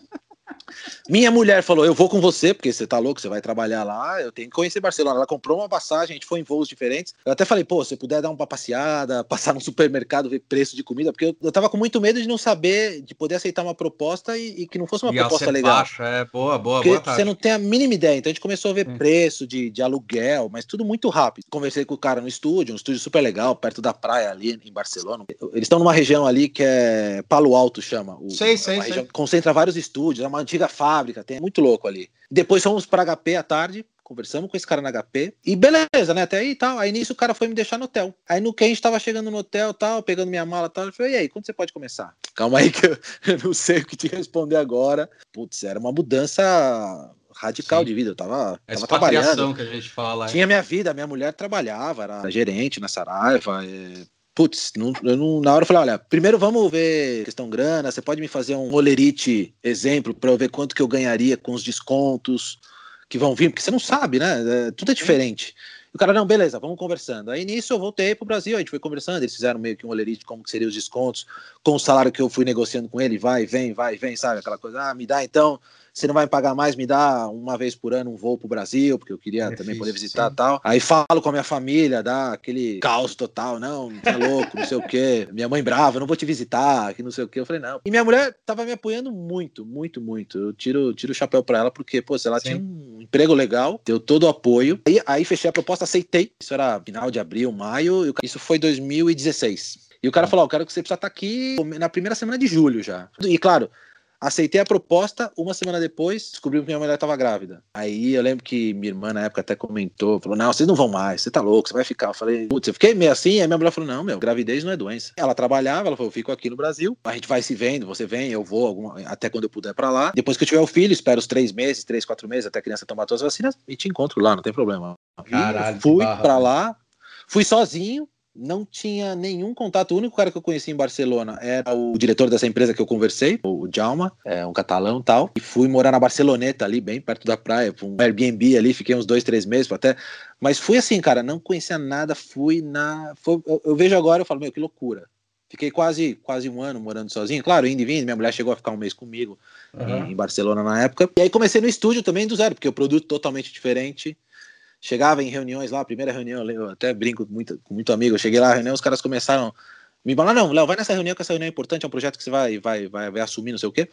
Minha mulher falou: Eu vou com você, porque você tá louco, você vai trabalhar lá. Eu tenho que conhecer Barcelona. Ela comprou uma passagem, a gente foi em voos diferentes. Eu até falei: Pô, se puder dar uma passeada, passar no supermercado, ver preço de comida, porque eu, eu tava com muito medo de não saber, de poder aceitar uma proposta e, e que não fosse uma E proposta legal. baixo, é boa, boa, Porque boa você taxa. não tem a mínima ideia. Então a gente começou a ver preço de, de aluguel, mas tudo muito rápido. Conversei com o cara no estúdio, um estúdio super legal, perto da praia ali em Barcelona. Eles estão numa região ali que é Palo Alto, chama. O, Sei, é sei, uma sei. região concentra vários estúdios, é uma antiga fábrica, tem é muito louco ali. Depois fomos para HP à tarde. Conversamos com esse cara na HP e beleza, né? Até aí e tal. Aí nisso o cara foi me deixar no hotel. Aí no que a gente tava chegando no hotel tal, pegando minha mala e tal, ele falou: e aí, quando você pode começar? Calma aí que eu, eu não sei o que te responder agora. Putz, era uma mudança radical Sim. de vida. Eu tava, É tava trabalhando. que a gente fala. é. Tinha minha vida, minha mulher trabalhava, era gerente na Saraiva. Putz, não- eu não- na hora eu falei: olha, primeiro vamos ver questão grana. Você pode me fazer um olerite exemplo para eu ver quanto que eu ganharia com os descontos que vão vir, porque você não sabe, né? É, tudo é diferente. E o cara, não, beleza, vamos conversando. Aí nisso eu voltei pro Brasil, a gente foi conversando, eles fizeram meio que um olerite, como que seriam os descontos, com o salário que eu fui negociando com ele, vai, vem, vai, vem, sabe? Aquela coisa, ah, me dá então, você não vai me pagar mais, me dá uma vez por ano um voo pro Brasil, porque eu queria também Benefício, poder visitar sim. e tal. Aí falo com a minha família, dá aquele caos total, não, você é louco, não sei o quê. Minha mãe brava, eu não vou te visitar, que não sei o quê. Eu falei, não. E minha mulher tava me apoiando muito, muito, muito. Eu tiro, tiro o chapéu pra ela, porque, pô, ela Sim. tinha um emprego legal, deu todo o apoio. Aí, aí fechei a proposta, aceitei. Isso era final de abril, maio, e isso foi 2016. E o cara falou: ó, eu quero que você precisa estar aqui na primeira semana de julho já. E claro, aceitei a proposta, uma semana depois, descobri que minha mulher estava grávida. Aí eu lembro que minha irmã na época até comentou, falou: não, vocês não vão mais, você tá louco, você vai ficar. Eu falei, putz, eu fiquei meio assim, aí minha mulher falou: não, meu, gravidez não é doença. Ela trabalhava, ela falou: eu fico aqui no Brasil, a gente vai se vendo, você vem, eu vou, alguma- até quando eu puder pra lá. Depois que eu tiver o filho, espero os três meses, três, quatro meses, até a criança tomar todas as vacinas, e te encontro lá, não tem problema. Caralho, fui velho. lá, fui sozinho, não tinha nenhum contato. O único cara que eu conheci em Barcelona era o diretor dessa empresa que eu conversei, o Djalma, é um catalão tal. E fui morar na Barceloneta ali, bem perto da praia, pra um Airbnb ali, fiquei uns dois, três meses até. Mas fui assim, cara, não conhecia nada, fui na. foi- eu, eu vejo agora eu falo, meu, que loucura. Fiquei quase, quase um ano morando sozinho. Claro, indo e vindo, minha mulher chegou a ficar um mês comigo Aham. em, em Barcelona na época. E aí comecei no estúdio também do zero, porque o produto totalmente diferente. Chegava em reuniões lá, primeira reunião, eu até brinco muito, com muito amigo, eu cheguei lá, a reunião, os caras começaram me falar, não, Léo, vai nessa reunião, que essa reunião é importante, é um projeto que você vai, vai, vai, vai assumir, não sei o quê.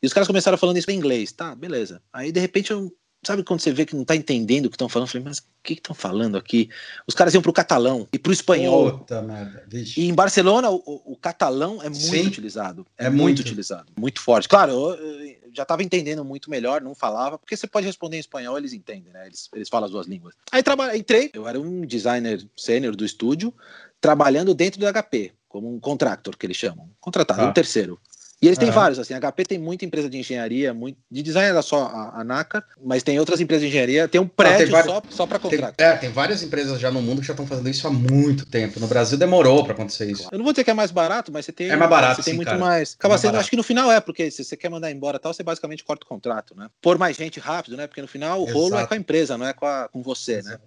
E os caras começaram falando isso em inglês, tá, beleza. Aí, de repente, eu, sabe quando você vê que não tá entendendo o que estão falando? Eu falei, mas o que estão falando aqui? Os caras iam pro catalão e pro espanhol. Puta merda. Vixe. E em Barcelona, o, o- catalão é muito Sim. utilizado. É muito. muito. utilizado. Muito forte. Claro, eu, eu já estava entendendo muito melhor, não falava, porque você pode responder em espanhol, eles entendem, né? Eles, eles falam as duas línguas. Aí traba- entrei, eu era um designer sênior do estúdio, trabalhando dentro do HP, como um contractor, que eles chamam. Contratado, Tá. um terceiro. E eles têm Aham. vários, assim, a HP tem muita empresa de engenharia, muito, de design era só a, a NACA, mas tem outras empresas de engenharia, tem um prédio vários- só, só para Tem, contrato. é, tem várias empresas já no mundo que já estão fazendo isso há muito tempo. No Brasil demorou para acontecer isso. Eu não vou dizer que é mais barato, mas você tem. É mais barato, Você tem sim, muito cara. mais. Acaba mais sendo, barato. acho que no final é, porque se você quer mandar embora e tal, você basicamente corta o contrato, né? Por mais gente rápido, né? Porque no final o rolo é Exato. com a empresa, não é com, a- com você, né?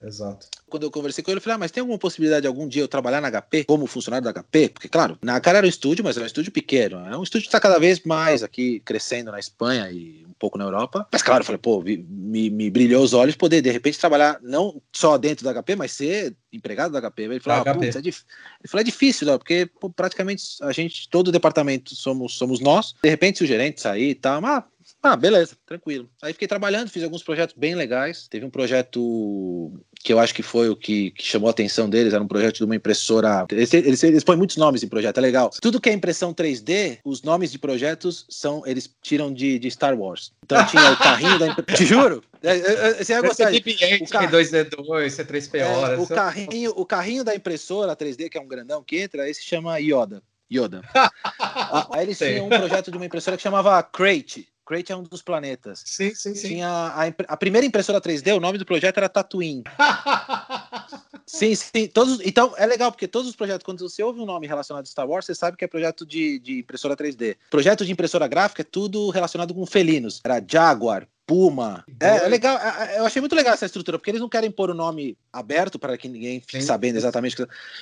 Exato. Quando eu conversei com ele, eu falei, ah, mas tem alguma possibilidade de algum dia eu trabalhar na HP como funcionário da HP? Porque, claro, na cara era um estúdio, mas era um estúdio pequeno. É um estúdio que está cada vez mais aqui crescendo na Espanha e um pouco na Europa. Mas, claro, eu falei, pô, me, me brilhou os olhos poder, de repente, trabalhar não só dentro da HP, mas ser empregado da HP. Ele falou, ah, HP. putz, é difícil. Ele falou, é difícil, Léo, porque pô, praticamente a gente, todo o departamento somos, somos nós. De repente, se o gerente sair e tal, mas ah, beleza, tranquilo. Aí fiquei trabalhando, fiz alguns projetos bem legais. Teve um projeto que eu acho que foi o que, que chamou a atenção deles, era um projeto de uma impressora. Eles, eles, eles põem muitos nomes em projeto, é legal. Tudo que é impressão 3D, os nomes de projetos são. Eles tiram de, de Star Wars. Então tinha o carrinho da impressora. Te juro! É, é, é, Você ia gostar. O carro- C2D2, C3PO. É, o, carrinho, o carrinho da impressora 3D, que é um grandão que entra, esse chama Yoda. Yoda. Aí eles Sei. tinham um projeto de uma impressora que chamava Crate. Crate é um dos planetas. Sim, sim, sim. Tinha a, a primeira impressora 3D, o nome do projeto era Tatooine. Sim, sim. Todos, então é legal, porque todos os projetos, quando você ouve um nome relacionado a Star Wars, você sabe que é projeto de, de impressora 3D. Projeto de impressora gráfica é tudo relacionado com felinos. Era Jaguar, Puma. É, é, legal. É, é, eu achei muito legal essa estrutura, porque eles não querem pôr o nome aberto para que ninguém fique Sim. sabendo exatamente.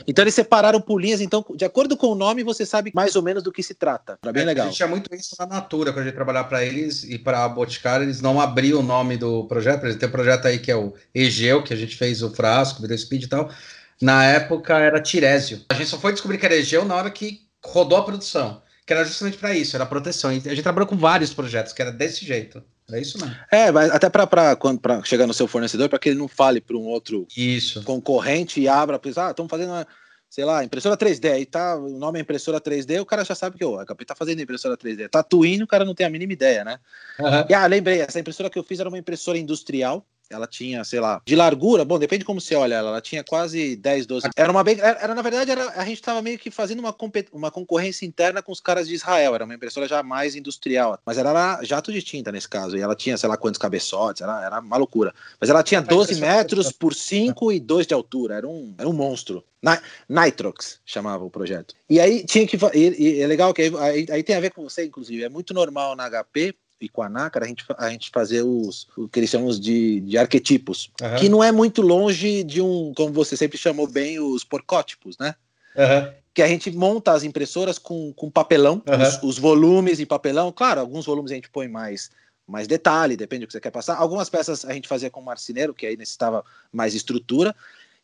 Então eles separaram por linhas. Então, de acordo com o nome, você sabe mais ou menos do que se trata. Era bem é, legal. A gente tinha muito isso na Natura, quando a gente trabalhava para eles e para a Boticário, eles não abriam o nome do projeto. Por exemplo, tem um projeto aí que é o Egeu, que a gente fez o frasco, virou speed e tal. Na época era Tirésio. A gente só foi descobrir que era Egeu na hora que rodou a produção que era justamente para isso, era proteção. A gente trabalhou com vários projetos que era desse jeito. É isso mesmo. É, mas até para chegar no seu fornecedor, para que ele não fale para um outro isso. concorrente e abra, ah, estamos fazendo uma, sei lá, impressora 3D, aí tá, o nome é impressora 3D, o cara já sabe que o HP tá fazendo impressora 3D. Tatuíno, o cara não tem a mínima ideia, né? Uhum. E, ah, lembrei, essa impressora que eu fiz era uma impressora industrial, ela tinha, sei lá, de largura, bom, depende de como você olha ela, ela tinha quase 10, 12. Era uma bem. Era, na verdade, era, a gente estava meio que fazendo uma, uma concorrência interna com os caras de Israel. Era uma impressora já mais industrial. Mas era jato de tinta nesse caso. E ela tinha, sei lá, quantos cabeçotes, era, era uma loucura. Mas ela tinha 12 metros por 5 e 2 de altura. Era um, era um monstro. Nitrox chamava o projeto. E aí tinha que. E, e é legal que aí, aí, aí tem a ver com você, inclusive. É muito normal na HP e com a NACAR, a gente, a gente fazer os, o que eles chamam de, de arquetipos, uhum. que não é muito longe de um, como você sempre chamou bem, os porcótipos, né? Uhum. Que a gente monta as impressoras com, com papelão, uhum. os, os, volumes em papelão. Claro, alguns volumes a gente põe mais, mais detalhe, depende do que você quer passar. Algumas peças a gente fazia com marceneiro, que aí necessitava mais estrutura.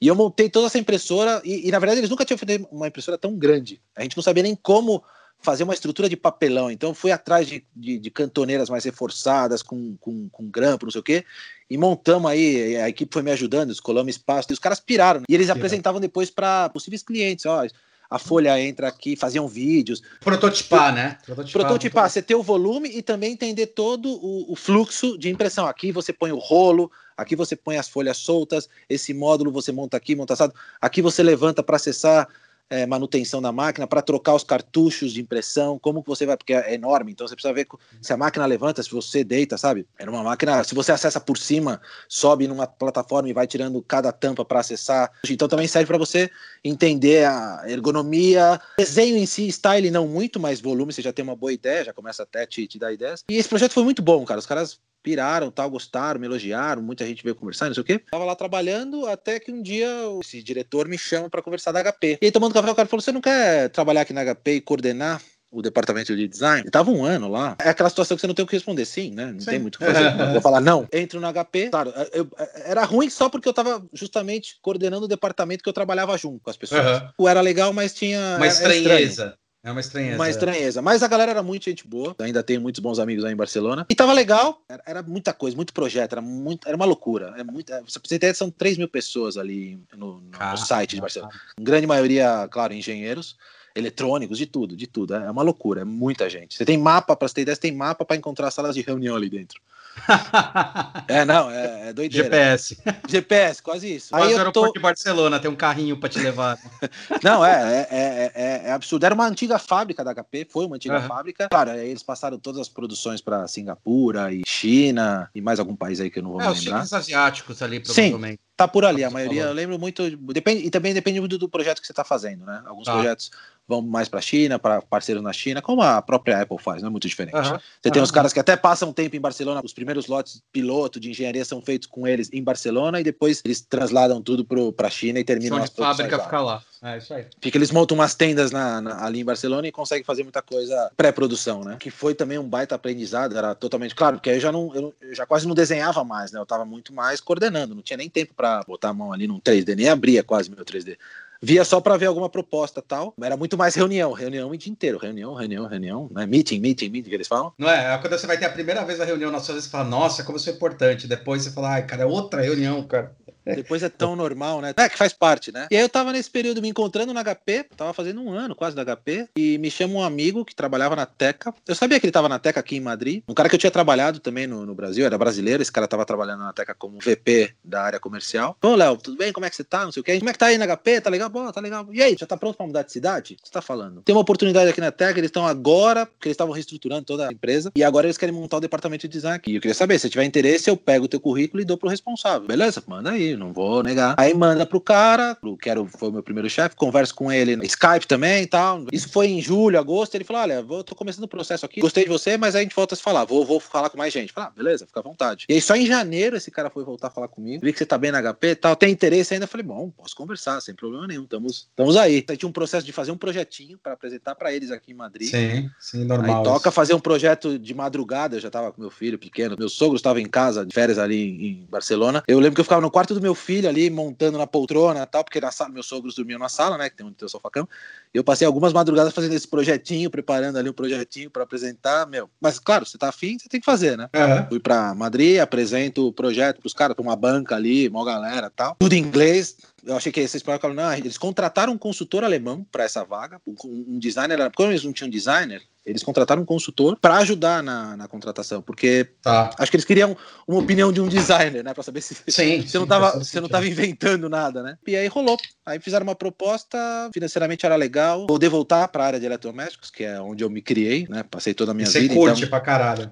E eu montei toda essa impressora, e, e na verdade eles nunca tinham feito uma impressora tão grande. A gente não sabia nem como fazer uma estrutura de papelão. Então fui atrás de, de, de cantoneiras mais reforçadas, com, com, com, grampo, não sei o quê, e montamos aí, a equipe foi me ajudando, escolamos espaço, e os caras piraram. Né? E eles apresentavam depois para possíveis clientes, ó, a folha entra aqui, faziam vídeos. Prototipar, né? Prototipar, Prototipar você ter o volume e também entender todo o, o, fluxo de impressão. Aqui você põe o rolo, aqui você põe as folhas soltas, esse módulo você monta aqui, monta assado, aqui você levanta para acessar é, manutenção da máquina, para trocar os cartuchos de impressão, como que você vai, porque é enorme, então você precisa ver se a máquina levanta, se você deita, sabe? Era uma máquina, se você acessa por cima, sobe numa plataforma e vai tirando cada tampa para acessar. Então também serve para você entender a ergonomia, desenho em si, style não muito, mas volume, você já tem uma boa ideia, já começa até a te, te dar ideias. E esse projeto foi muito bom, cara. Os caras piraram, tal, gostaram, me elogiaram, muita gente veio conversar, não sei o quê. Tava lá trabalhando até que um dia esse diretor me chama para conversar da HP. E aí, tomando café, o cara falou: Você não quer trabalhar aqui na HP e coordenar o departamento de design. Estava um ano lá. É aquela situação que você não tem o que responder sim, né? Não sim. tem muito o que fazer. Vou falar não. Entro no HP. Claro, eu, eu, era ruim só porque eu estava justamente coordenando o departamento que eu trabalhava junto com as pessoas. Uhum. Era legal, mas tinha. Uma estranheza. É uma estranheza. Uma estranheza. Mas a galera era muito gente boa. Ainda tenho muitos bons amigos aí em Barcelona. E tava legal. Era, era muita coisa, muito projeto. Era, muito, era uma loucura. É muito, você precisa ter são 3 mil pessoas ali no, no, no site de Barcelona. Grande maioria, claro, engenheiros eletrônicos, de tudo, de tudo. É uma loucura, é muita gente. Você tem mapa, para você ter ideia, você tem mapa para encontrar salas de reunião ali dentro. é, não, é, é doideira. GPS. GPS, quase isso. Aí o aeroporto tô... de Barcelona, tem um carrinho para te levar. não, é, é, é, é, absurdo. Era uma antiga fábrica da HP, foi uma antiga uhum. fábrica. Claro, aí eles passaram todas as produções para Singapura e China e mais algum país aí que eu não vou é, lembrar. Os asiáticos ali, provavelmente. Sim. Tá por ali, a maioria, eu lembro muito. Depende, e também depende muito do projeto que você está fazendo, né? Alguns tá. projetos vão mais para a China, para parceiros na China, como a própria Apple faz, não é muito diferente. Uhum. Você tem uhum. uns caras que até passam tempo em Barcelona, os primeiros lotes piloto de engenharia são feitos com eles em Barcelona e depois eles transladam tudo para a China e terminam São as fábrica lá. lá. É isso aí. Fica, eles montam umas tendas na, na, ali em Barcelona e conseguem fazer muita coisa pré-produção, né? Que foi também um baita aprendizado, era totalmente claro, porque aí eu já não eu, eu já quase não desenhava mais, né? Eu estava muito mais coordenando, não tinha nem tempo para botar a mão ali num 3D, nem abria quase meu 3D via só para ver alguma proposta tal. Era muito mais reunião, reunião o dia inteiro, reunião, reunião, reunião, né? Meeting, meeting, meeting, que eles falam. Não é? é quando você vai ter a primeira vez a reunião na sua vez, você fala, nossa, como isso é importante. Depois você fala, ai, cara, é outra reunião, cara. Depois é tão normal, né? É que faz parte, né? E aí eu tava nesse período me encontrando na HP, tava fazendo um ano quase da HP, e me chama um amigo que trabalhava na Teca. Eu sabia que ele tava na Teca aqui em Madrid. Um cara que eu tinha trabalhado também no, no Brasil, era brasileiro, esse cara tava trabalhando na Teca como VP da área comercial. Ô, Léo, tudo bem? Como é que você tá? Não sei o quê. Como é que tá aí na HP? Tá legal? Bom, tá legal. E aí, já tá pronto pra mudar de cidade? O que você tá falando? Tem uma oportunidade aqui na Teca, eles estão agora, porque eles estavam reestruturando toda a empresa, e agora eles querem montar o departamento de design aqui. E eu queria saber, se tiver interesse, eu pego o teu currículo e dou pro responsável. Beleza? Manda aí não vou negar. Aí manda pro cara, que era, foi o meu primeiro chefe, converso com ele no Skype também e tal. Isso foi em julho, agosto. Ele falou: olha, eu tô começando o processo aqui, gostei de você, mas aí a gente volta a se falar. Vou, vou falar com mais gente. Falar, ah, beleza, fica à vontade. E aí só em janeiro esse cara foi voltar a falar comigo. Vi que você tá bem na HP e tal. Tem interesse ainda? Falei, bom, posso conversar, sem problema nenhum. Estamos, estamos aí. Aí tinha um processo de fazer um projetinho para apresentar para eles aqui em Madrid. Sim, sim, normal. Aí toca fazer um projeto de madrugada. Eu já tava com meu filho pequeno. Meu sogro estava em casa, de férias ali em Barcelona. Eu lembro que eu ficava no quarto do meu filho ali, montando na poltrona e tal, porque na sala, meus sogros dormiam na sala, né? Que tem um tem o sofacão. Eu passei algumas madrugadas fazendo esse projetinho, preparando ali um projetinho para apresentar, meu. Mas claro, você tá afim, você tem que fazer, né? Uhum. Fui para Madrid, apresento o projeto pros caras, pra uma banca ali, uma galera tal. Tudo em inglês. Eu achei que esses falaram, não, eles contrataram um consultor alemão para essa vaga, um, designer, como eles não tinham designer, eles contrataram um consultor para ajudar na, na, contratação, porque tá. acho que eles queriam uma opinião de um designer, né, para saber se sim, você não tava, você não tava inventando nada, né? E aí rolou. Aí fizeram uma proposta, financeiramente era legal. Poder voltar para a área de eletrodomésticos, que é onde eu me criei, né? Passei toda a minha e vida. Você curte então... pra caralho.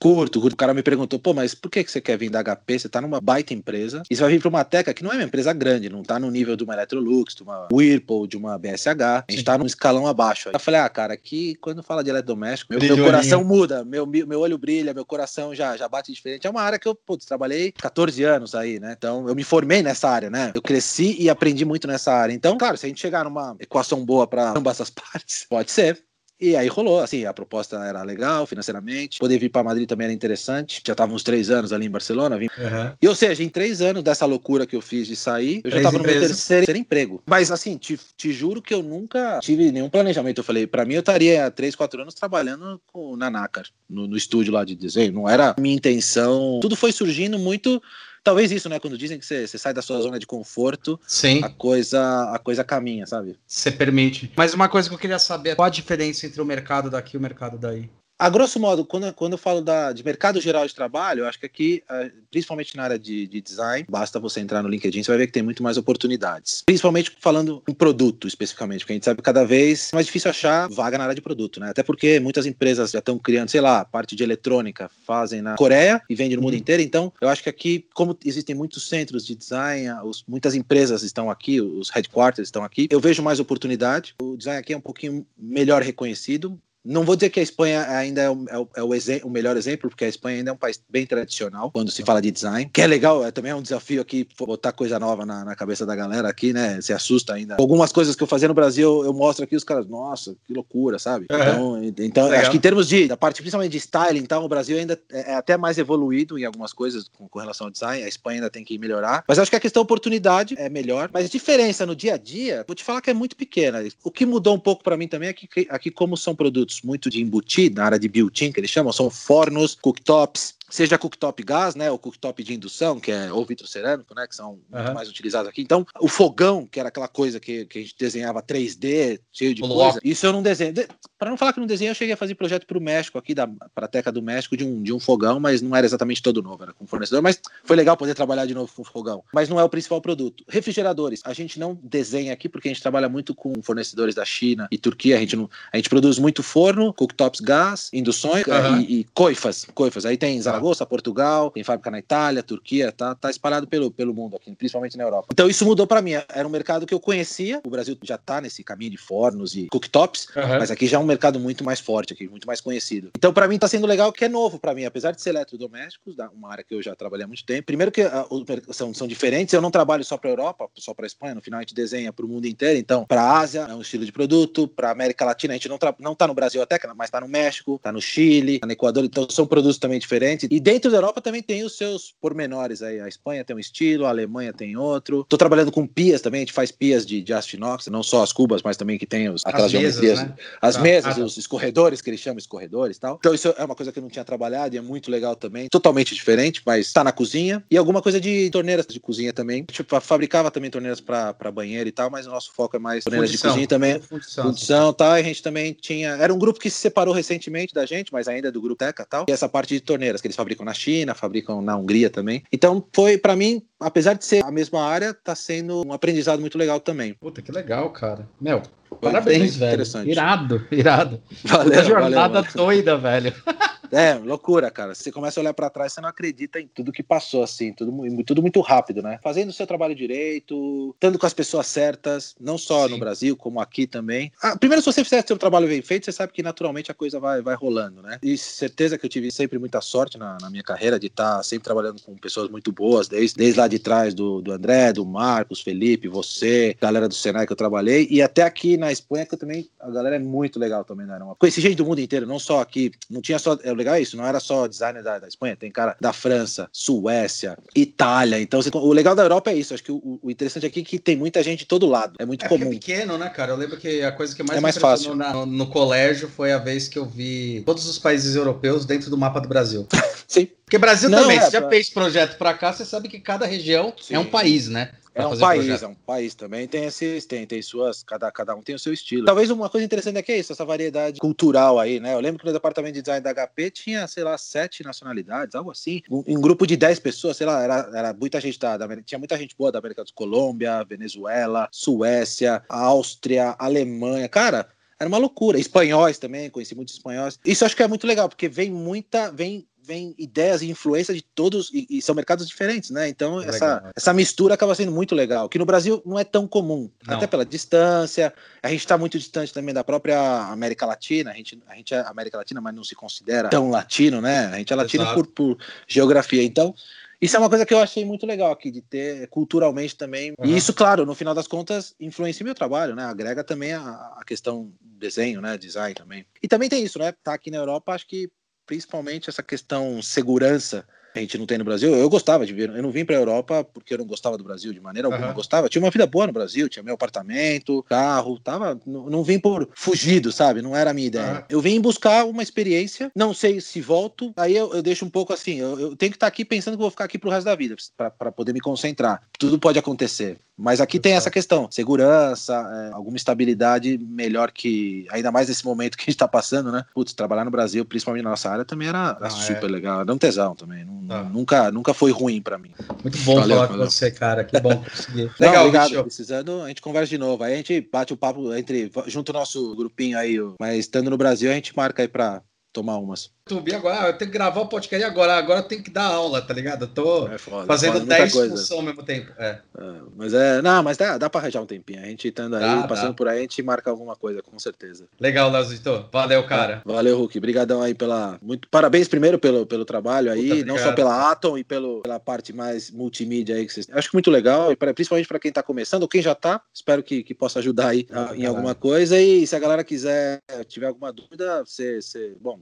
Curto, curto. O cara me perguntou, pô, mas por que você quer vir da HP? Você tá numa baita empresa e você vai vir para uma Teca que não é uma empresa grande, não tá no nível de uma Electrolux, de uma Whirlpool, de uma BSH. A gente Sim. tá num escalão abaixo. Aí eu falei, ah, cara, aqui quando fala de eletrodoméstico, meu, meu coração muda, meu, meu olho brilha, meu coração já, já bate diferente. É uma área que eu, putz, trabalhei 14 anos aí, né? Então eu me formei nessa área, né? Eu cresci e aprendi muito nessa área. Então, claro, se a gente chegar numa equação boa para ambas as partes, pode ser. E aí rolou, assim, a proposta era legal financeiramente. Poder vir para Madrid também era interessante. Já tava uns três anos ali em Barcelona. Vim... Uhum. E ou seja, em três anos dessa loucura que eu fiz de sair, eu três já tava no meu terceiro, terceiro, emprego. Mas assim, te, te, juro que eu nunca tive nenhum planejamento. Eu falei, para mim eu estaria há três, quatro anos trabalhando com, na NACAR, no, no estúdio lá de desenho. Não era minha intenção. Tudo foi surgindo muito Talvez isso, né? Quando dizem que você, sai da sua zona de conforto, Sim. a coisa a coisa caminha, sabe? Você permite. Mas uma coisa que eu queria saber, qual a diferença entre o mercado daqui e o mercado daí? A grosso modo, quando, quando eu falo da, de mercado geral de trabalho, eu acho que aqui, eh, principalmente na área de, de, design, basta você entrar no LinkedIn, você vai ver que tem muito mais oportunidades. Principalmente falando em produto especificamente, porque a gente sabe que cada vez é mais difícil achar vaga na área de produto, né? Até porque muitas empresas já estão criando, sei lá, parte de eletrônica, fazem na Coreia e vendem no mundo uhum. inteiro. Então, eu acho que aqui, como existem muitos centros de design, os, muitas empresas estão aqui, os headquarters estão aqui, eu vejo mais oportunidade. O design aqui é um pouquinho melhor reconhecido, não vou dizer que a Espanha ainda é, o, é, o, é o, melhor exemplo, porque a Espanha ainda é um país bem tradicional quando se fala de design, que é legal, é, também é um desafio aqui botar coisa nova na, na, cabeça da galera aqui, né? Se assusta ainda. Algumas coisas que eu fazia no Brasil, eu mostro aqui os caras, nossa, que loucura, sabe? Uhum. Então, então acho que em termos de, da parte principalmente de styling, então, o Brasil ainda é, é até mais evoluído em algumas coisas com, com, relação ao design, a Espanha ainda tem que melhorar, mas acho que a questão oportunidade é melhor, mas a diferença no dia a dia, vou te falar que é muito pequena. O que mudou um pouco para mim também é que aqui como são produtos muito de embutido, na área de built-in, que eles chamam, são fornos, cooktops, seja cooktop gás, né, ou cooktop de indução, que é ou vitrocerâmico, né, que são uhum. mais utilizados aqui. Então, o fogão, que era aquela coisa que, que a gente desenhava 3D, cheio de coisa, isso eu não desenho. De, para não falar que não desenho, eu cheguei a fazer projeto para o México aqui da Prateca do México de um, de um fogão, mas não era exatamente todo novo, era com fornecedor, mas foi legal poder trabalhar de novo com fogão. Mas não é o principal produto. Refrigeradores, a gente não desenha aqui porque a gente trabalha muito com fornecedores da China e Turquia, a gente não, a gente produz muito forno, cooktops gás, induções uhum. e, e coifas, coifas. Aí tem Zaragoza Portugal, tem fábrica na Itália, Turquia, tá, tá espalhado pelo, pelo mundo aqui, principalmente na Europa. Então isso mudou para mim. Era um mercado que eu conhecia. O Brasil já tá nesse caminho de fornos e cooktops, uhum. mas aqui já é um mercado muito mais forte, aqui, muito mais conhecido. Então para mim tá sendo legal que é novo para mim, apesar de ser eletrodomésticos, uma área que eu já trabalhei há muito tempo. Primeiro que uh, são, são diferentes, eu não trabalho só para Europa, só para Espanha, no final a gente desenha para o mundo inteiro. Então, para Ásia é um estilo de produto, para América Latina a gente não, não tá no Brasil até, mas tá no México, tá no Chile, tá no Equador, então são produtos também diferentes. E dentro da Europa também tem os seus pormenores aí. A Espanha tem um estilo, a Alemanha tem outro. Tô trabalhando com pias também, a gente faz pias de, de aço inox, não só as cubas, mas também que tem os, aquelas as geometrias. Mesas, né? As ah, mesas, ah, os escorredores, que eles chamam escorredores e tal. Então isso é uma coisa que eu não tinha trabalhado e é muito legal também. Totalmente diferente, mas tá na cozinha. E alguma coisa de torneiras de cozinha também. Tipo, fabricava também torneiras para banheiro e tal, mas o nosso foco é mais torneiras fundição. de cozinha também. Fundição, fundição tal. E a gente também tinha. Era um grupo que se separou recentemente da gente, mas ainda é do grupo Teca tal. E essa parte de torneiras que eles fabricam na China, fabricam na Hungria também. Então foi, para mim, apesar de ser a mesma área, tá sendo um aprendizado muito legal também. Puta, que legal, cara. Meu, foi parabéns, velho. Irado, irado. Valeu, Uma jornada valeu, doida, velho. É, loucura, cara. Você começa a olhar para trás, você não acredita em tudo que passou, assim, tudo, tudo muito rápido, né? Fazendo o seu trabalho direito, estando com as pessoas certas, não só Sim. no Brasil, como aqui também. Ah, primeiro, se você fizer seu trabalho bem feito, você sabe que naturalmente a coisa vai, vai rolando, né? E certeza que eu tive sempre muita sorte na, na minha carreira de estar tá sempre trabalhando com pessoas muito boas, desde, desde lá de trás do, do André, do Marcos, Felipe, você, galera do Senai que eu trabalhei, e até aqui na Espanha, que eu também, a galera é muito legal também, né? Conheci gente do mundo inteiro, não só aqui, não tinha só, é legal é isso, não era só designer da, da Espanha, tem cara da França, Suécia, Itália, então você, o legal da Europa é isso, acho que o, o, interessante aqui é que tem muita gente de todo lado, é muito é comum. É pequeno, né, cara? Eu lembro que a coisa que mais, é mais fácil. Na, no, no colégio foi a vez que eu vi todos os países europeus dentro do mapa do Brasil. Sim. Porque Brasil não, também, é, você já fez projeto para cá, você sabe que cada região Sim. é um país, né? É um país, projeto. é um país também. Tem esses, tem, tem suas, cada, cada um tem o seu estilo. Talvez uma coisa interessante aqui é isso, essa variedade cultural aí, né? Eu lembro que no departamento de design da HP tinha, sei lá, sete nacionalidades, algo assim. Um, um grupo de dez pessoas, sei lá, era, era muita gente da, da América, tinha muita gente boa da América do Colômbia, Venezuela, Suécia, Áustria, Alemanha. Cara, era uma loucura. Espanhóis também, conheci muitos espanhóis. Isso acho que é muito legal, porque vem muita, vem vem ideias e influências de todos, e, e, são mercados diferentes, né? Então, essa, essa mistura acaba sendo muito legal, que no Brasil não é tão comum, não. até pela distância, a gente está muito distante também da própria América Latina, a gente, a gente é América Latina, mas não se considera tão latino, né? A gente é latino por, por geografia, então... Isso é uma coisa que eu achei muito legal aqui, de ter culturalmente também. Uhum. E isso, claro, no final das contas, influencia meu trabalho, né? Agrega também a, a questão desenho, né? Design também. E também tem isso, né? Tá aqui na Europa, acho que principalmente essa questão segurança a gente não tem no Brasil. Eu gostava de vir, eu não vim para a Europa porque eu não gostava do Brasil de maneira alguma. Uhum. gostava, tinha uma vida boa no Brasil, tinha meu apartamento, carro, tava, não, não vim por fugido, sabe? Não era a minha ideia. Uhum. Eu vim buscar uma experiência, não sei se volto, aí eu, eu deixo um pouco assim, eu, eu tenho que estar tá aqui pensando que vou ficar aqui pro resto da vida, para poder me concentrar. Tudo pode acontecer. Mas aqui tem essa questão: segurança, é, alguma estabilidade melhor que. Ainda mais nesse momento que a gente está passando, né? Putz, trabalhar no Brasil, principalmente na nossa área, também era, era super é. legal. Era um tesão também. Não, tá. nunca, nunca foi ruim para mim. Muito bom valeu, falar valeu. com você, cara. Que bom conseguir. legal, obrigado. Bicho. Precisando, a gente conversa de novo. Aí a gente bate o papo entre. junto o nosso grupinho aí. Mas estando no Brasil, a gente marca aí para tomar umas. YouTube agora, eu tenho que gravar o podcast agora, agora eu tenho que dar aula, tá ligado? Eu tô é foda, fazendo 10 funções ao mesmo tempo. É. é. mas é, não, mas dá, dá pra arranjar um tempinho. A gente estando aí, dá, passando dá. por aí, a gente marca alguma coisa, com certeza. Legal, Leozito. Valeu, cara. É, valeu, Hulk. Obrigadão aí pela. Muito parabéns primeiro pelo, pelo trabalho aí, Puta, não só pela Atom e pelo, pela parte mais multimídia aí que vocês. Acho que muito legal, e pra, principalmente para quem tá começando, ou quem já tá, espero que, que possa ajudar aí a, em alguma coisa. E se a galera quiser, tiver alguma dúvida, você bom,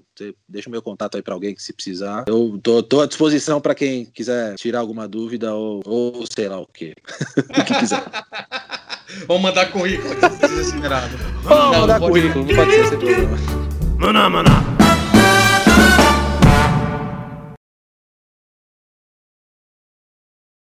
deixa o meu contato aí para alguém que se precisar. Eu tô, tô à disposição para quem quiser tirar alguma dúvida ou, ou sei lá o quê. o que quiser. Ou mandar currículo, que precisa ser Ou mandar currículo, não pode ser sem problema. Maná, maná.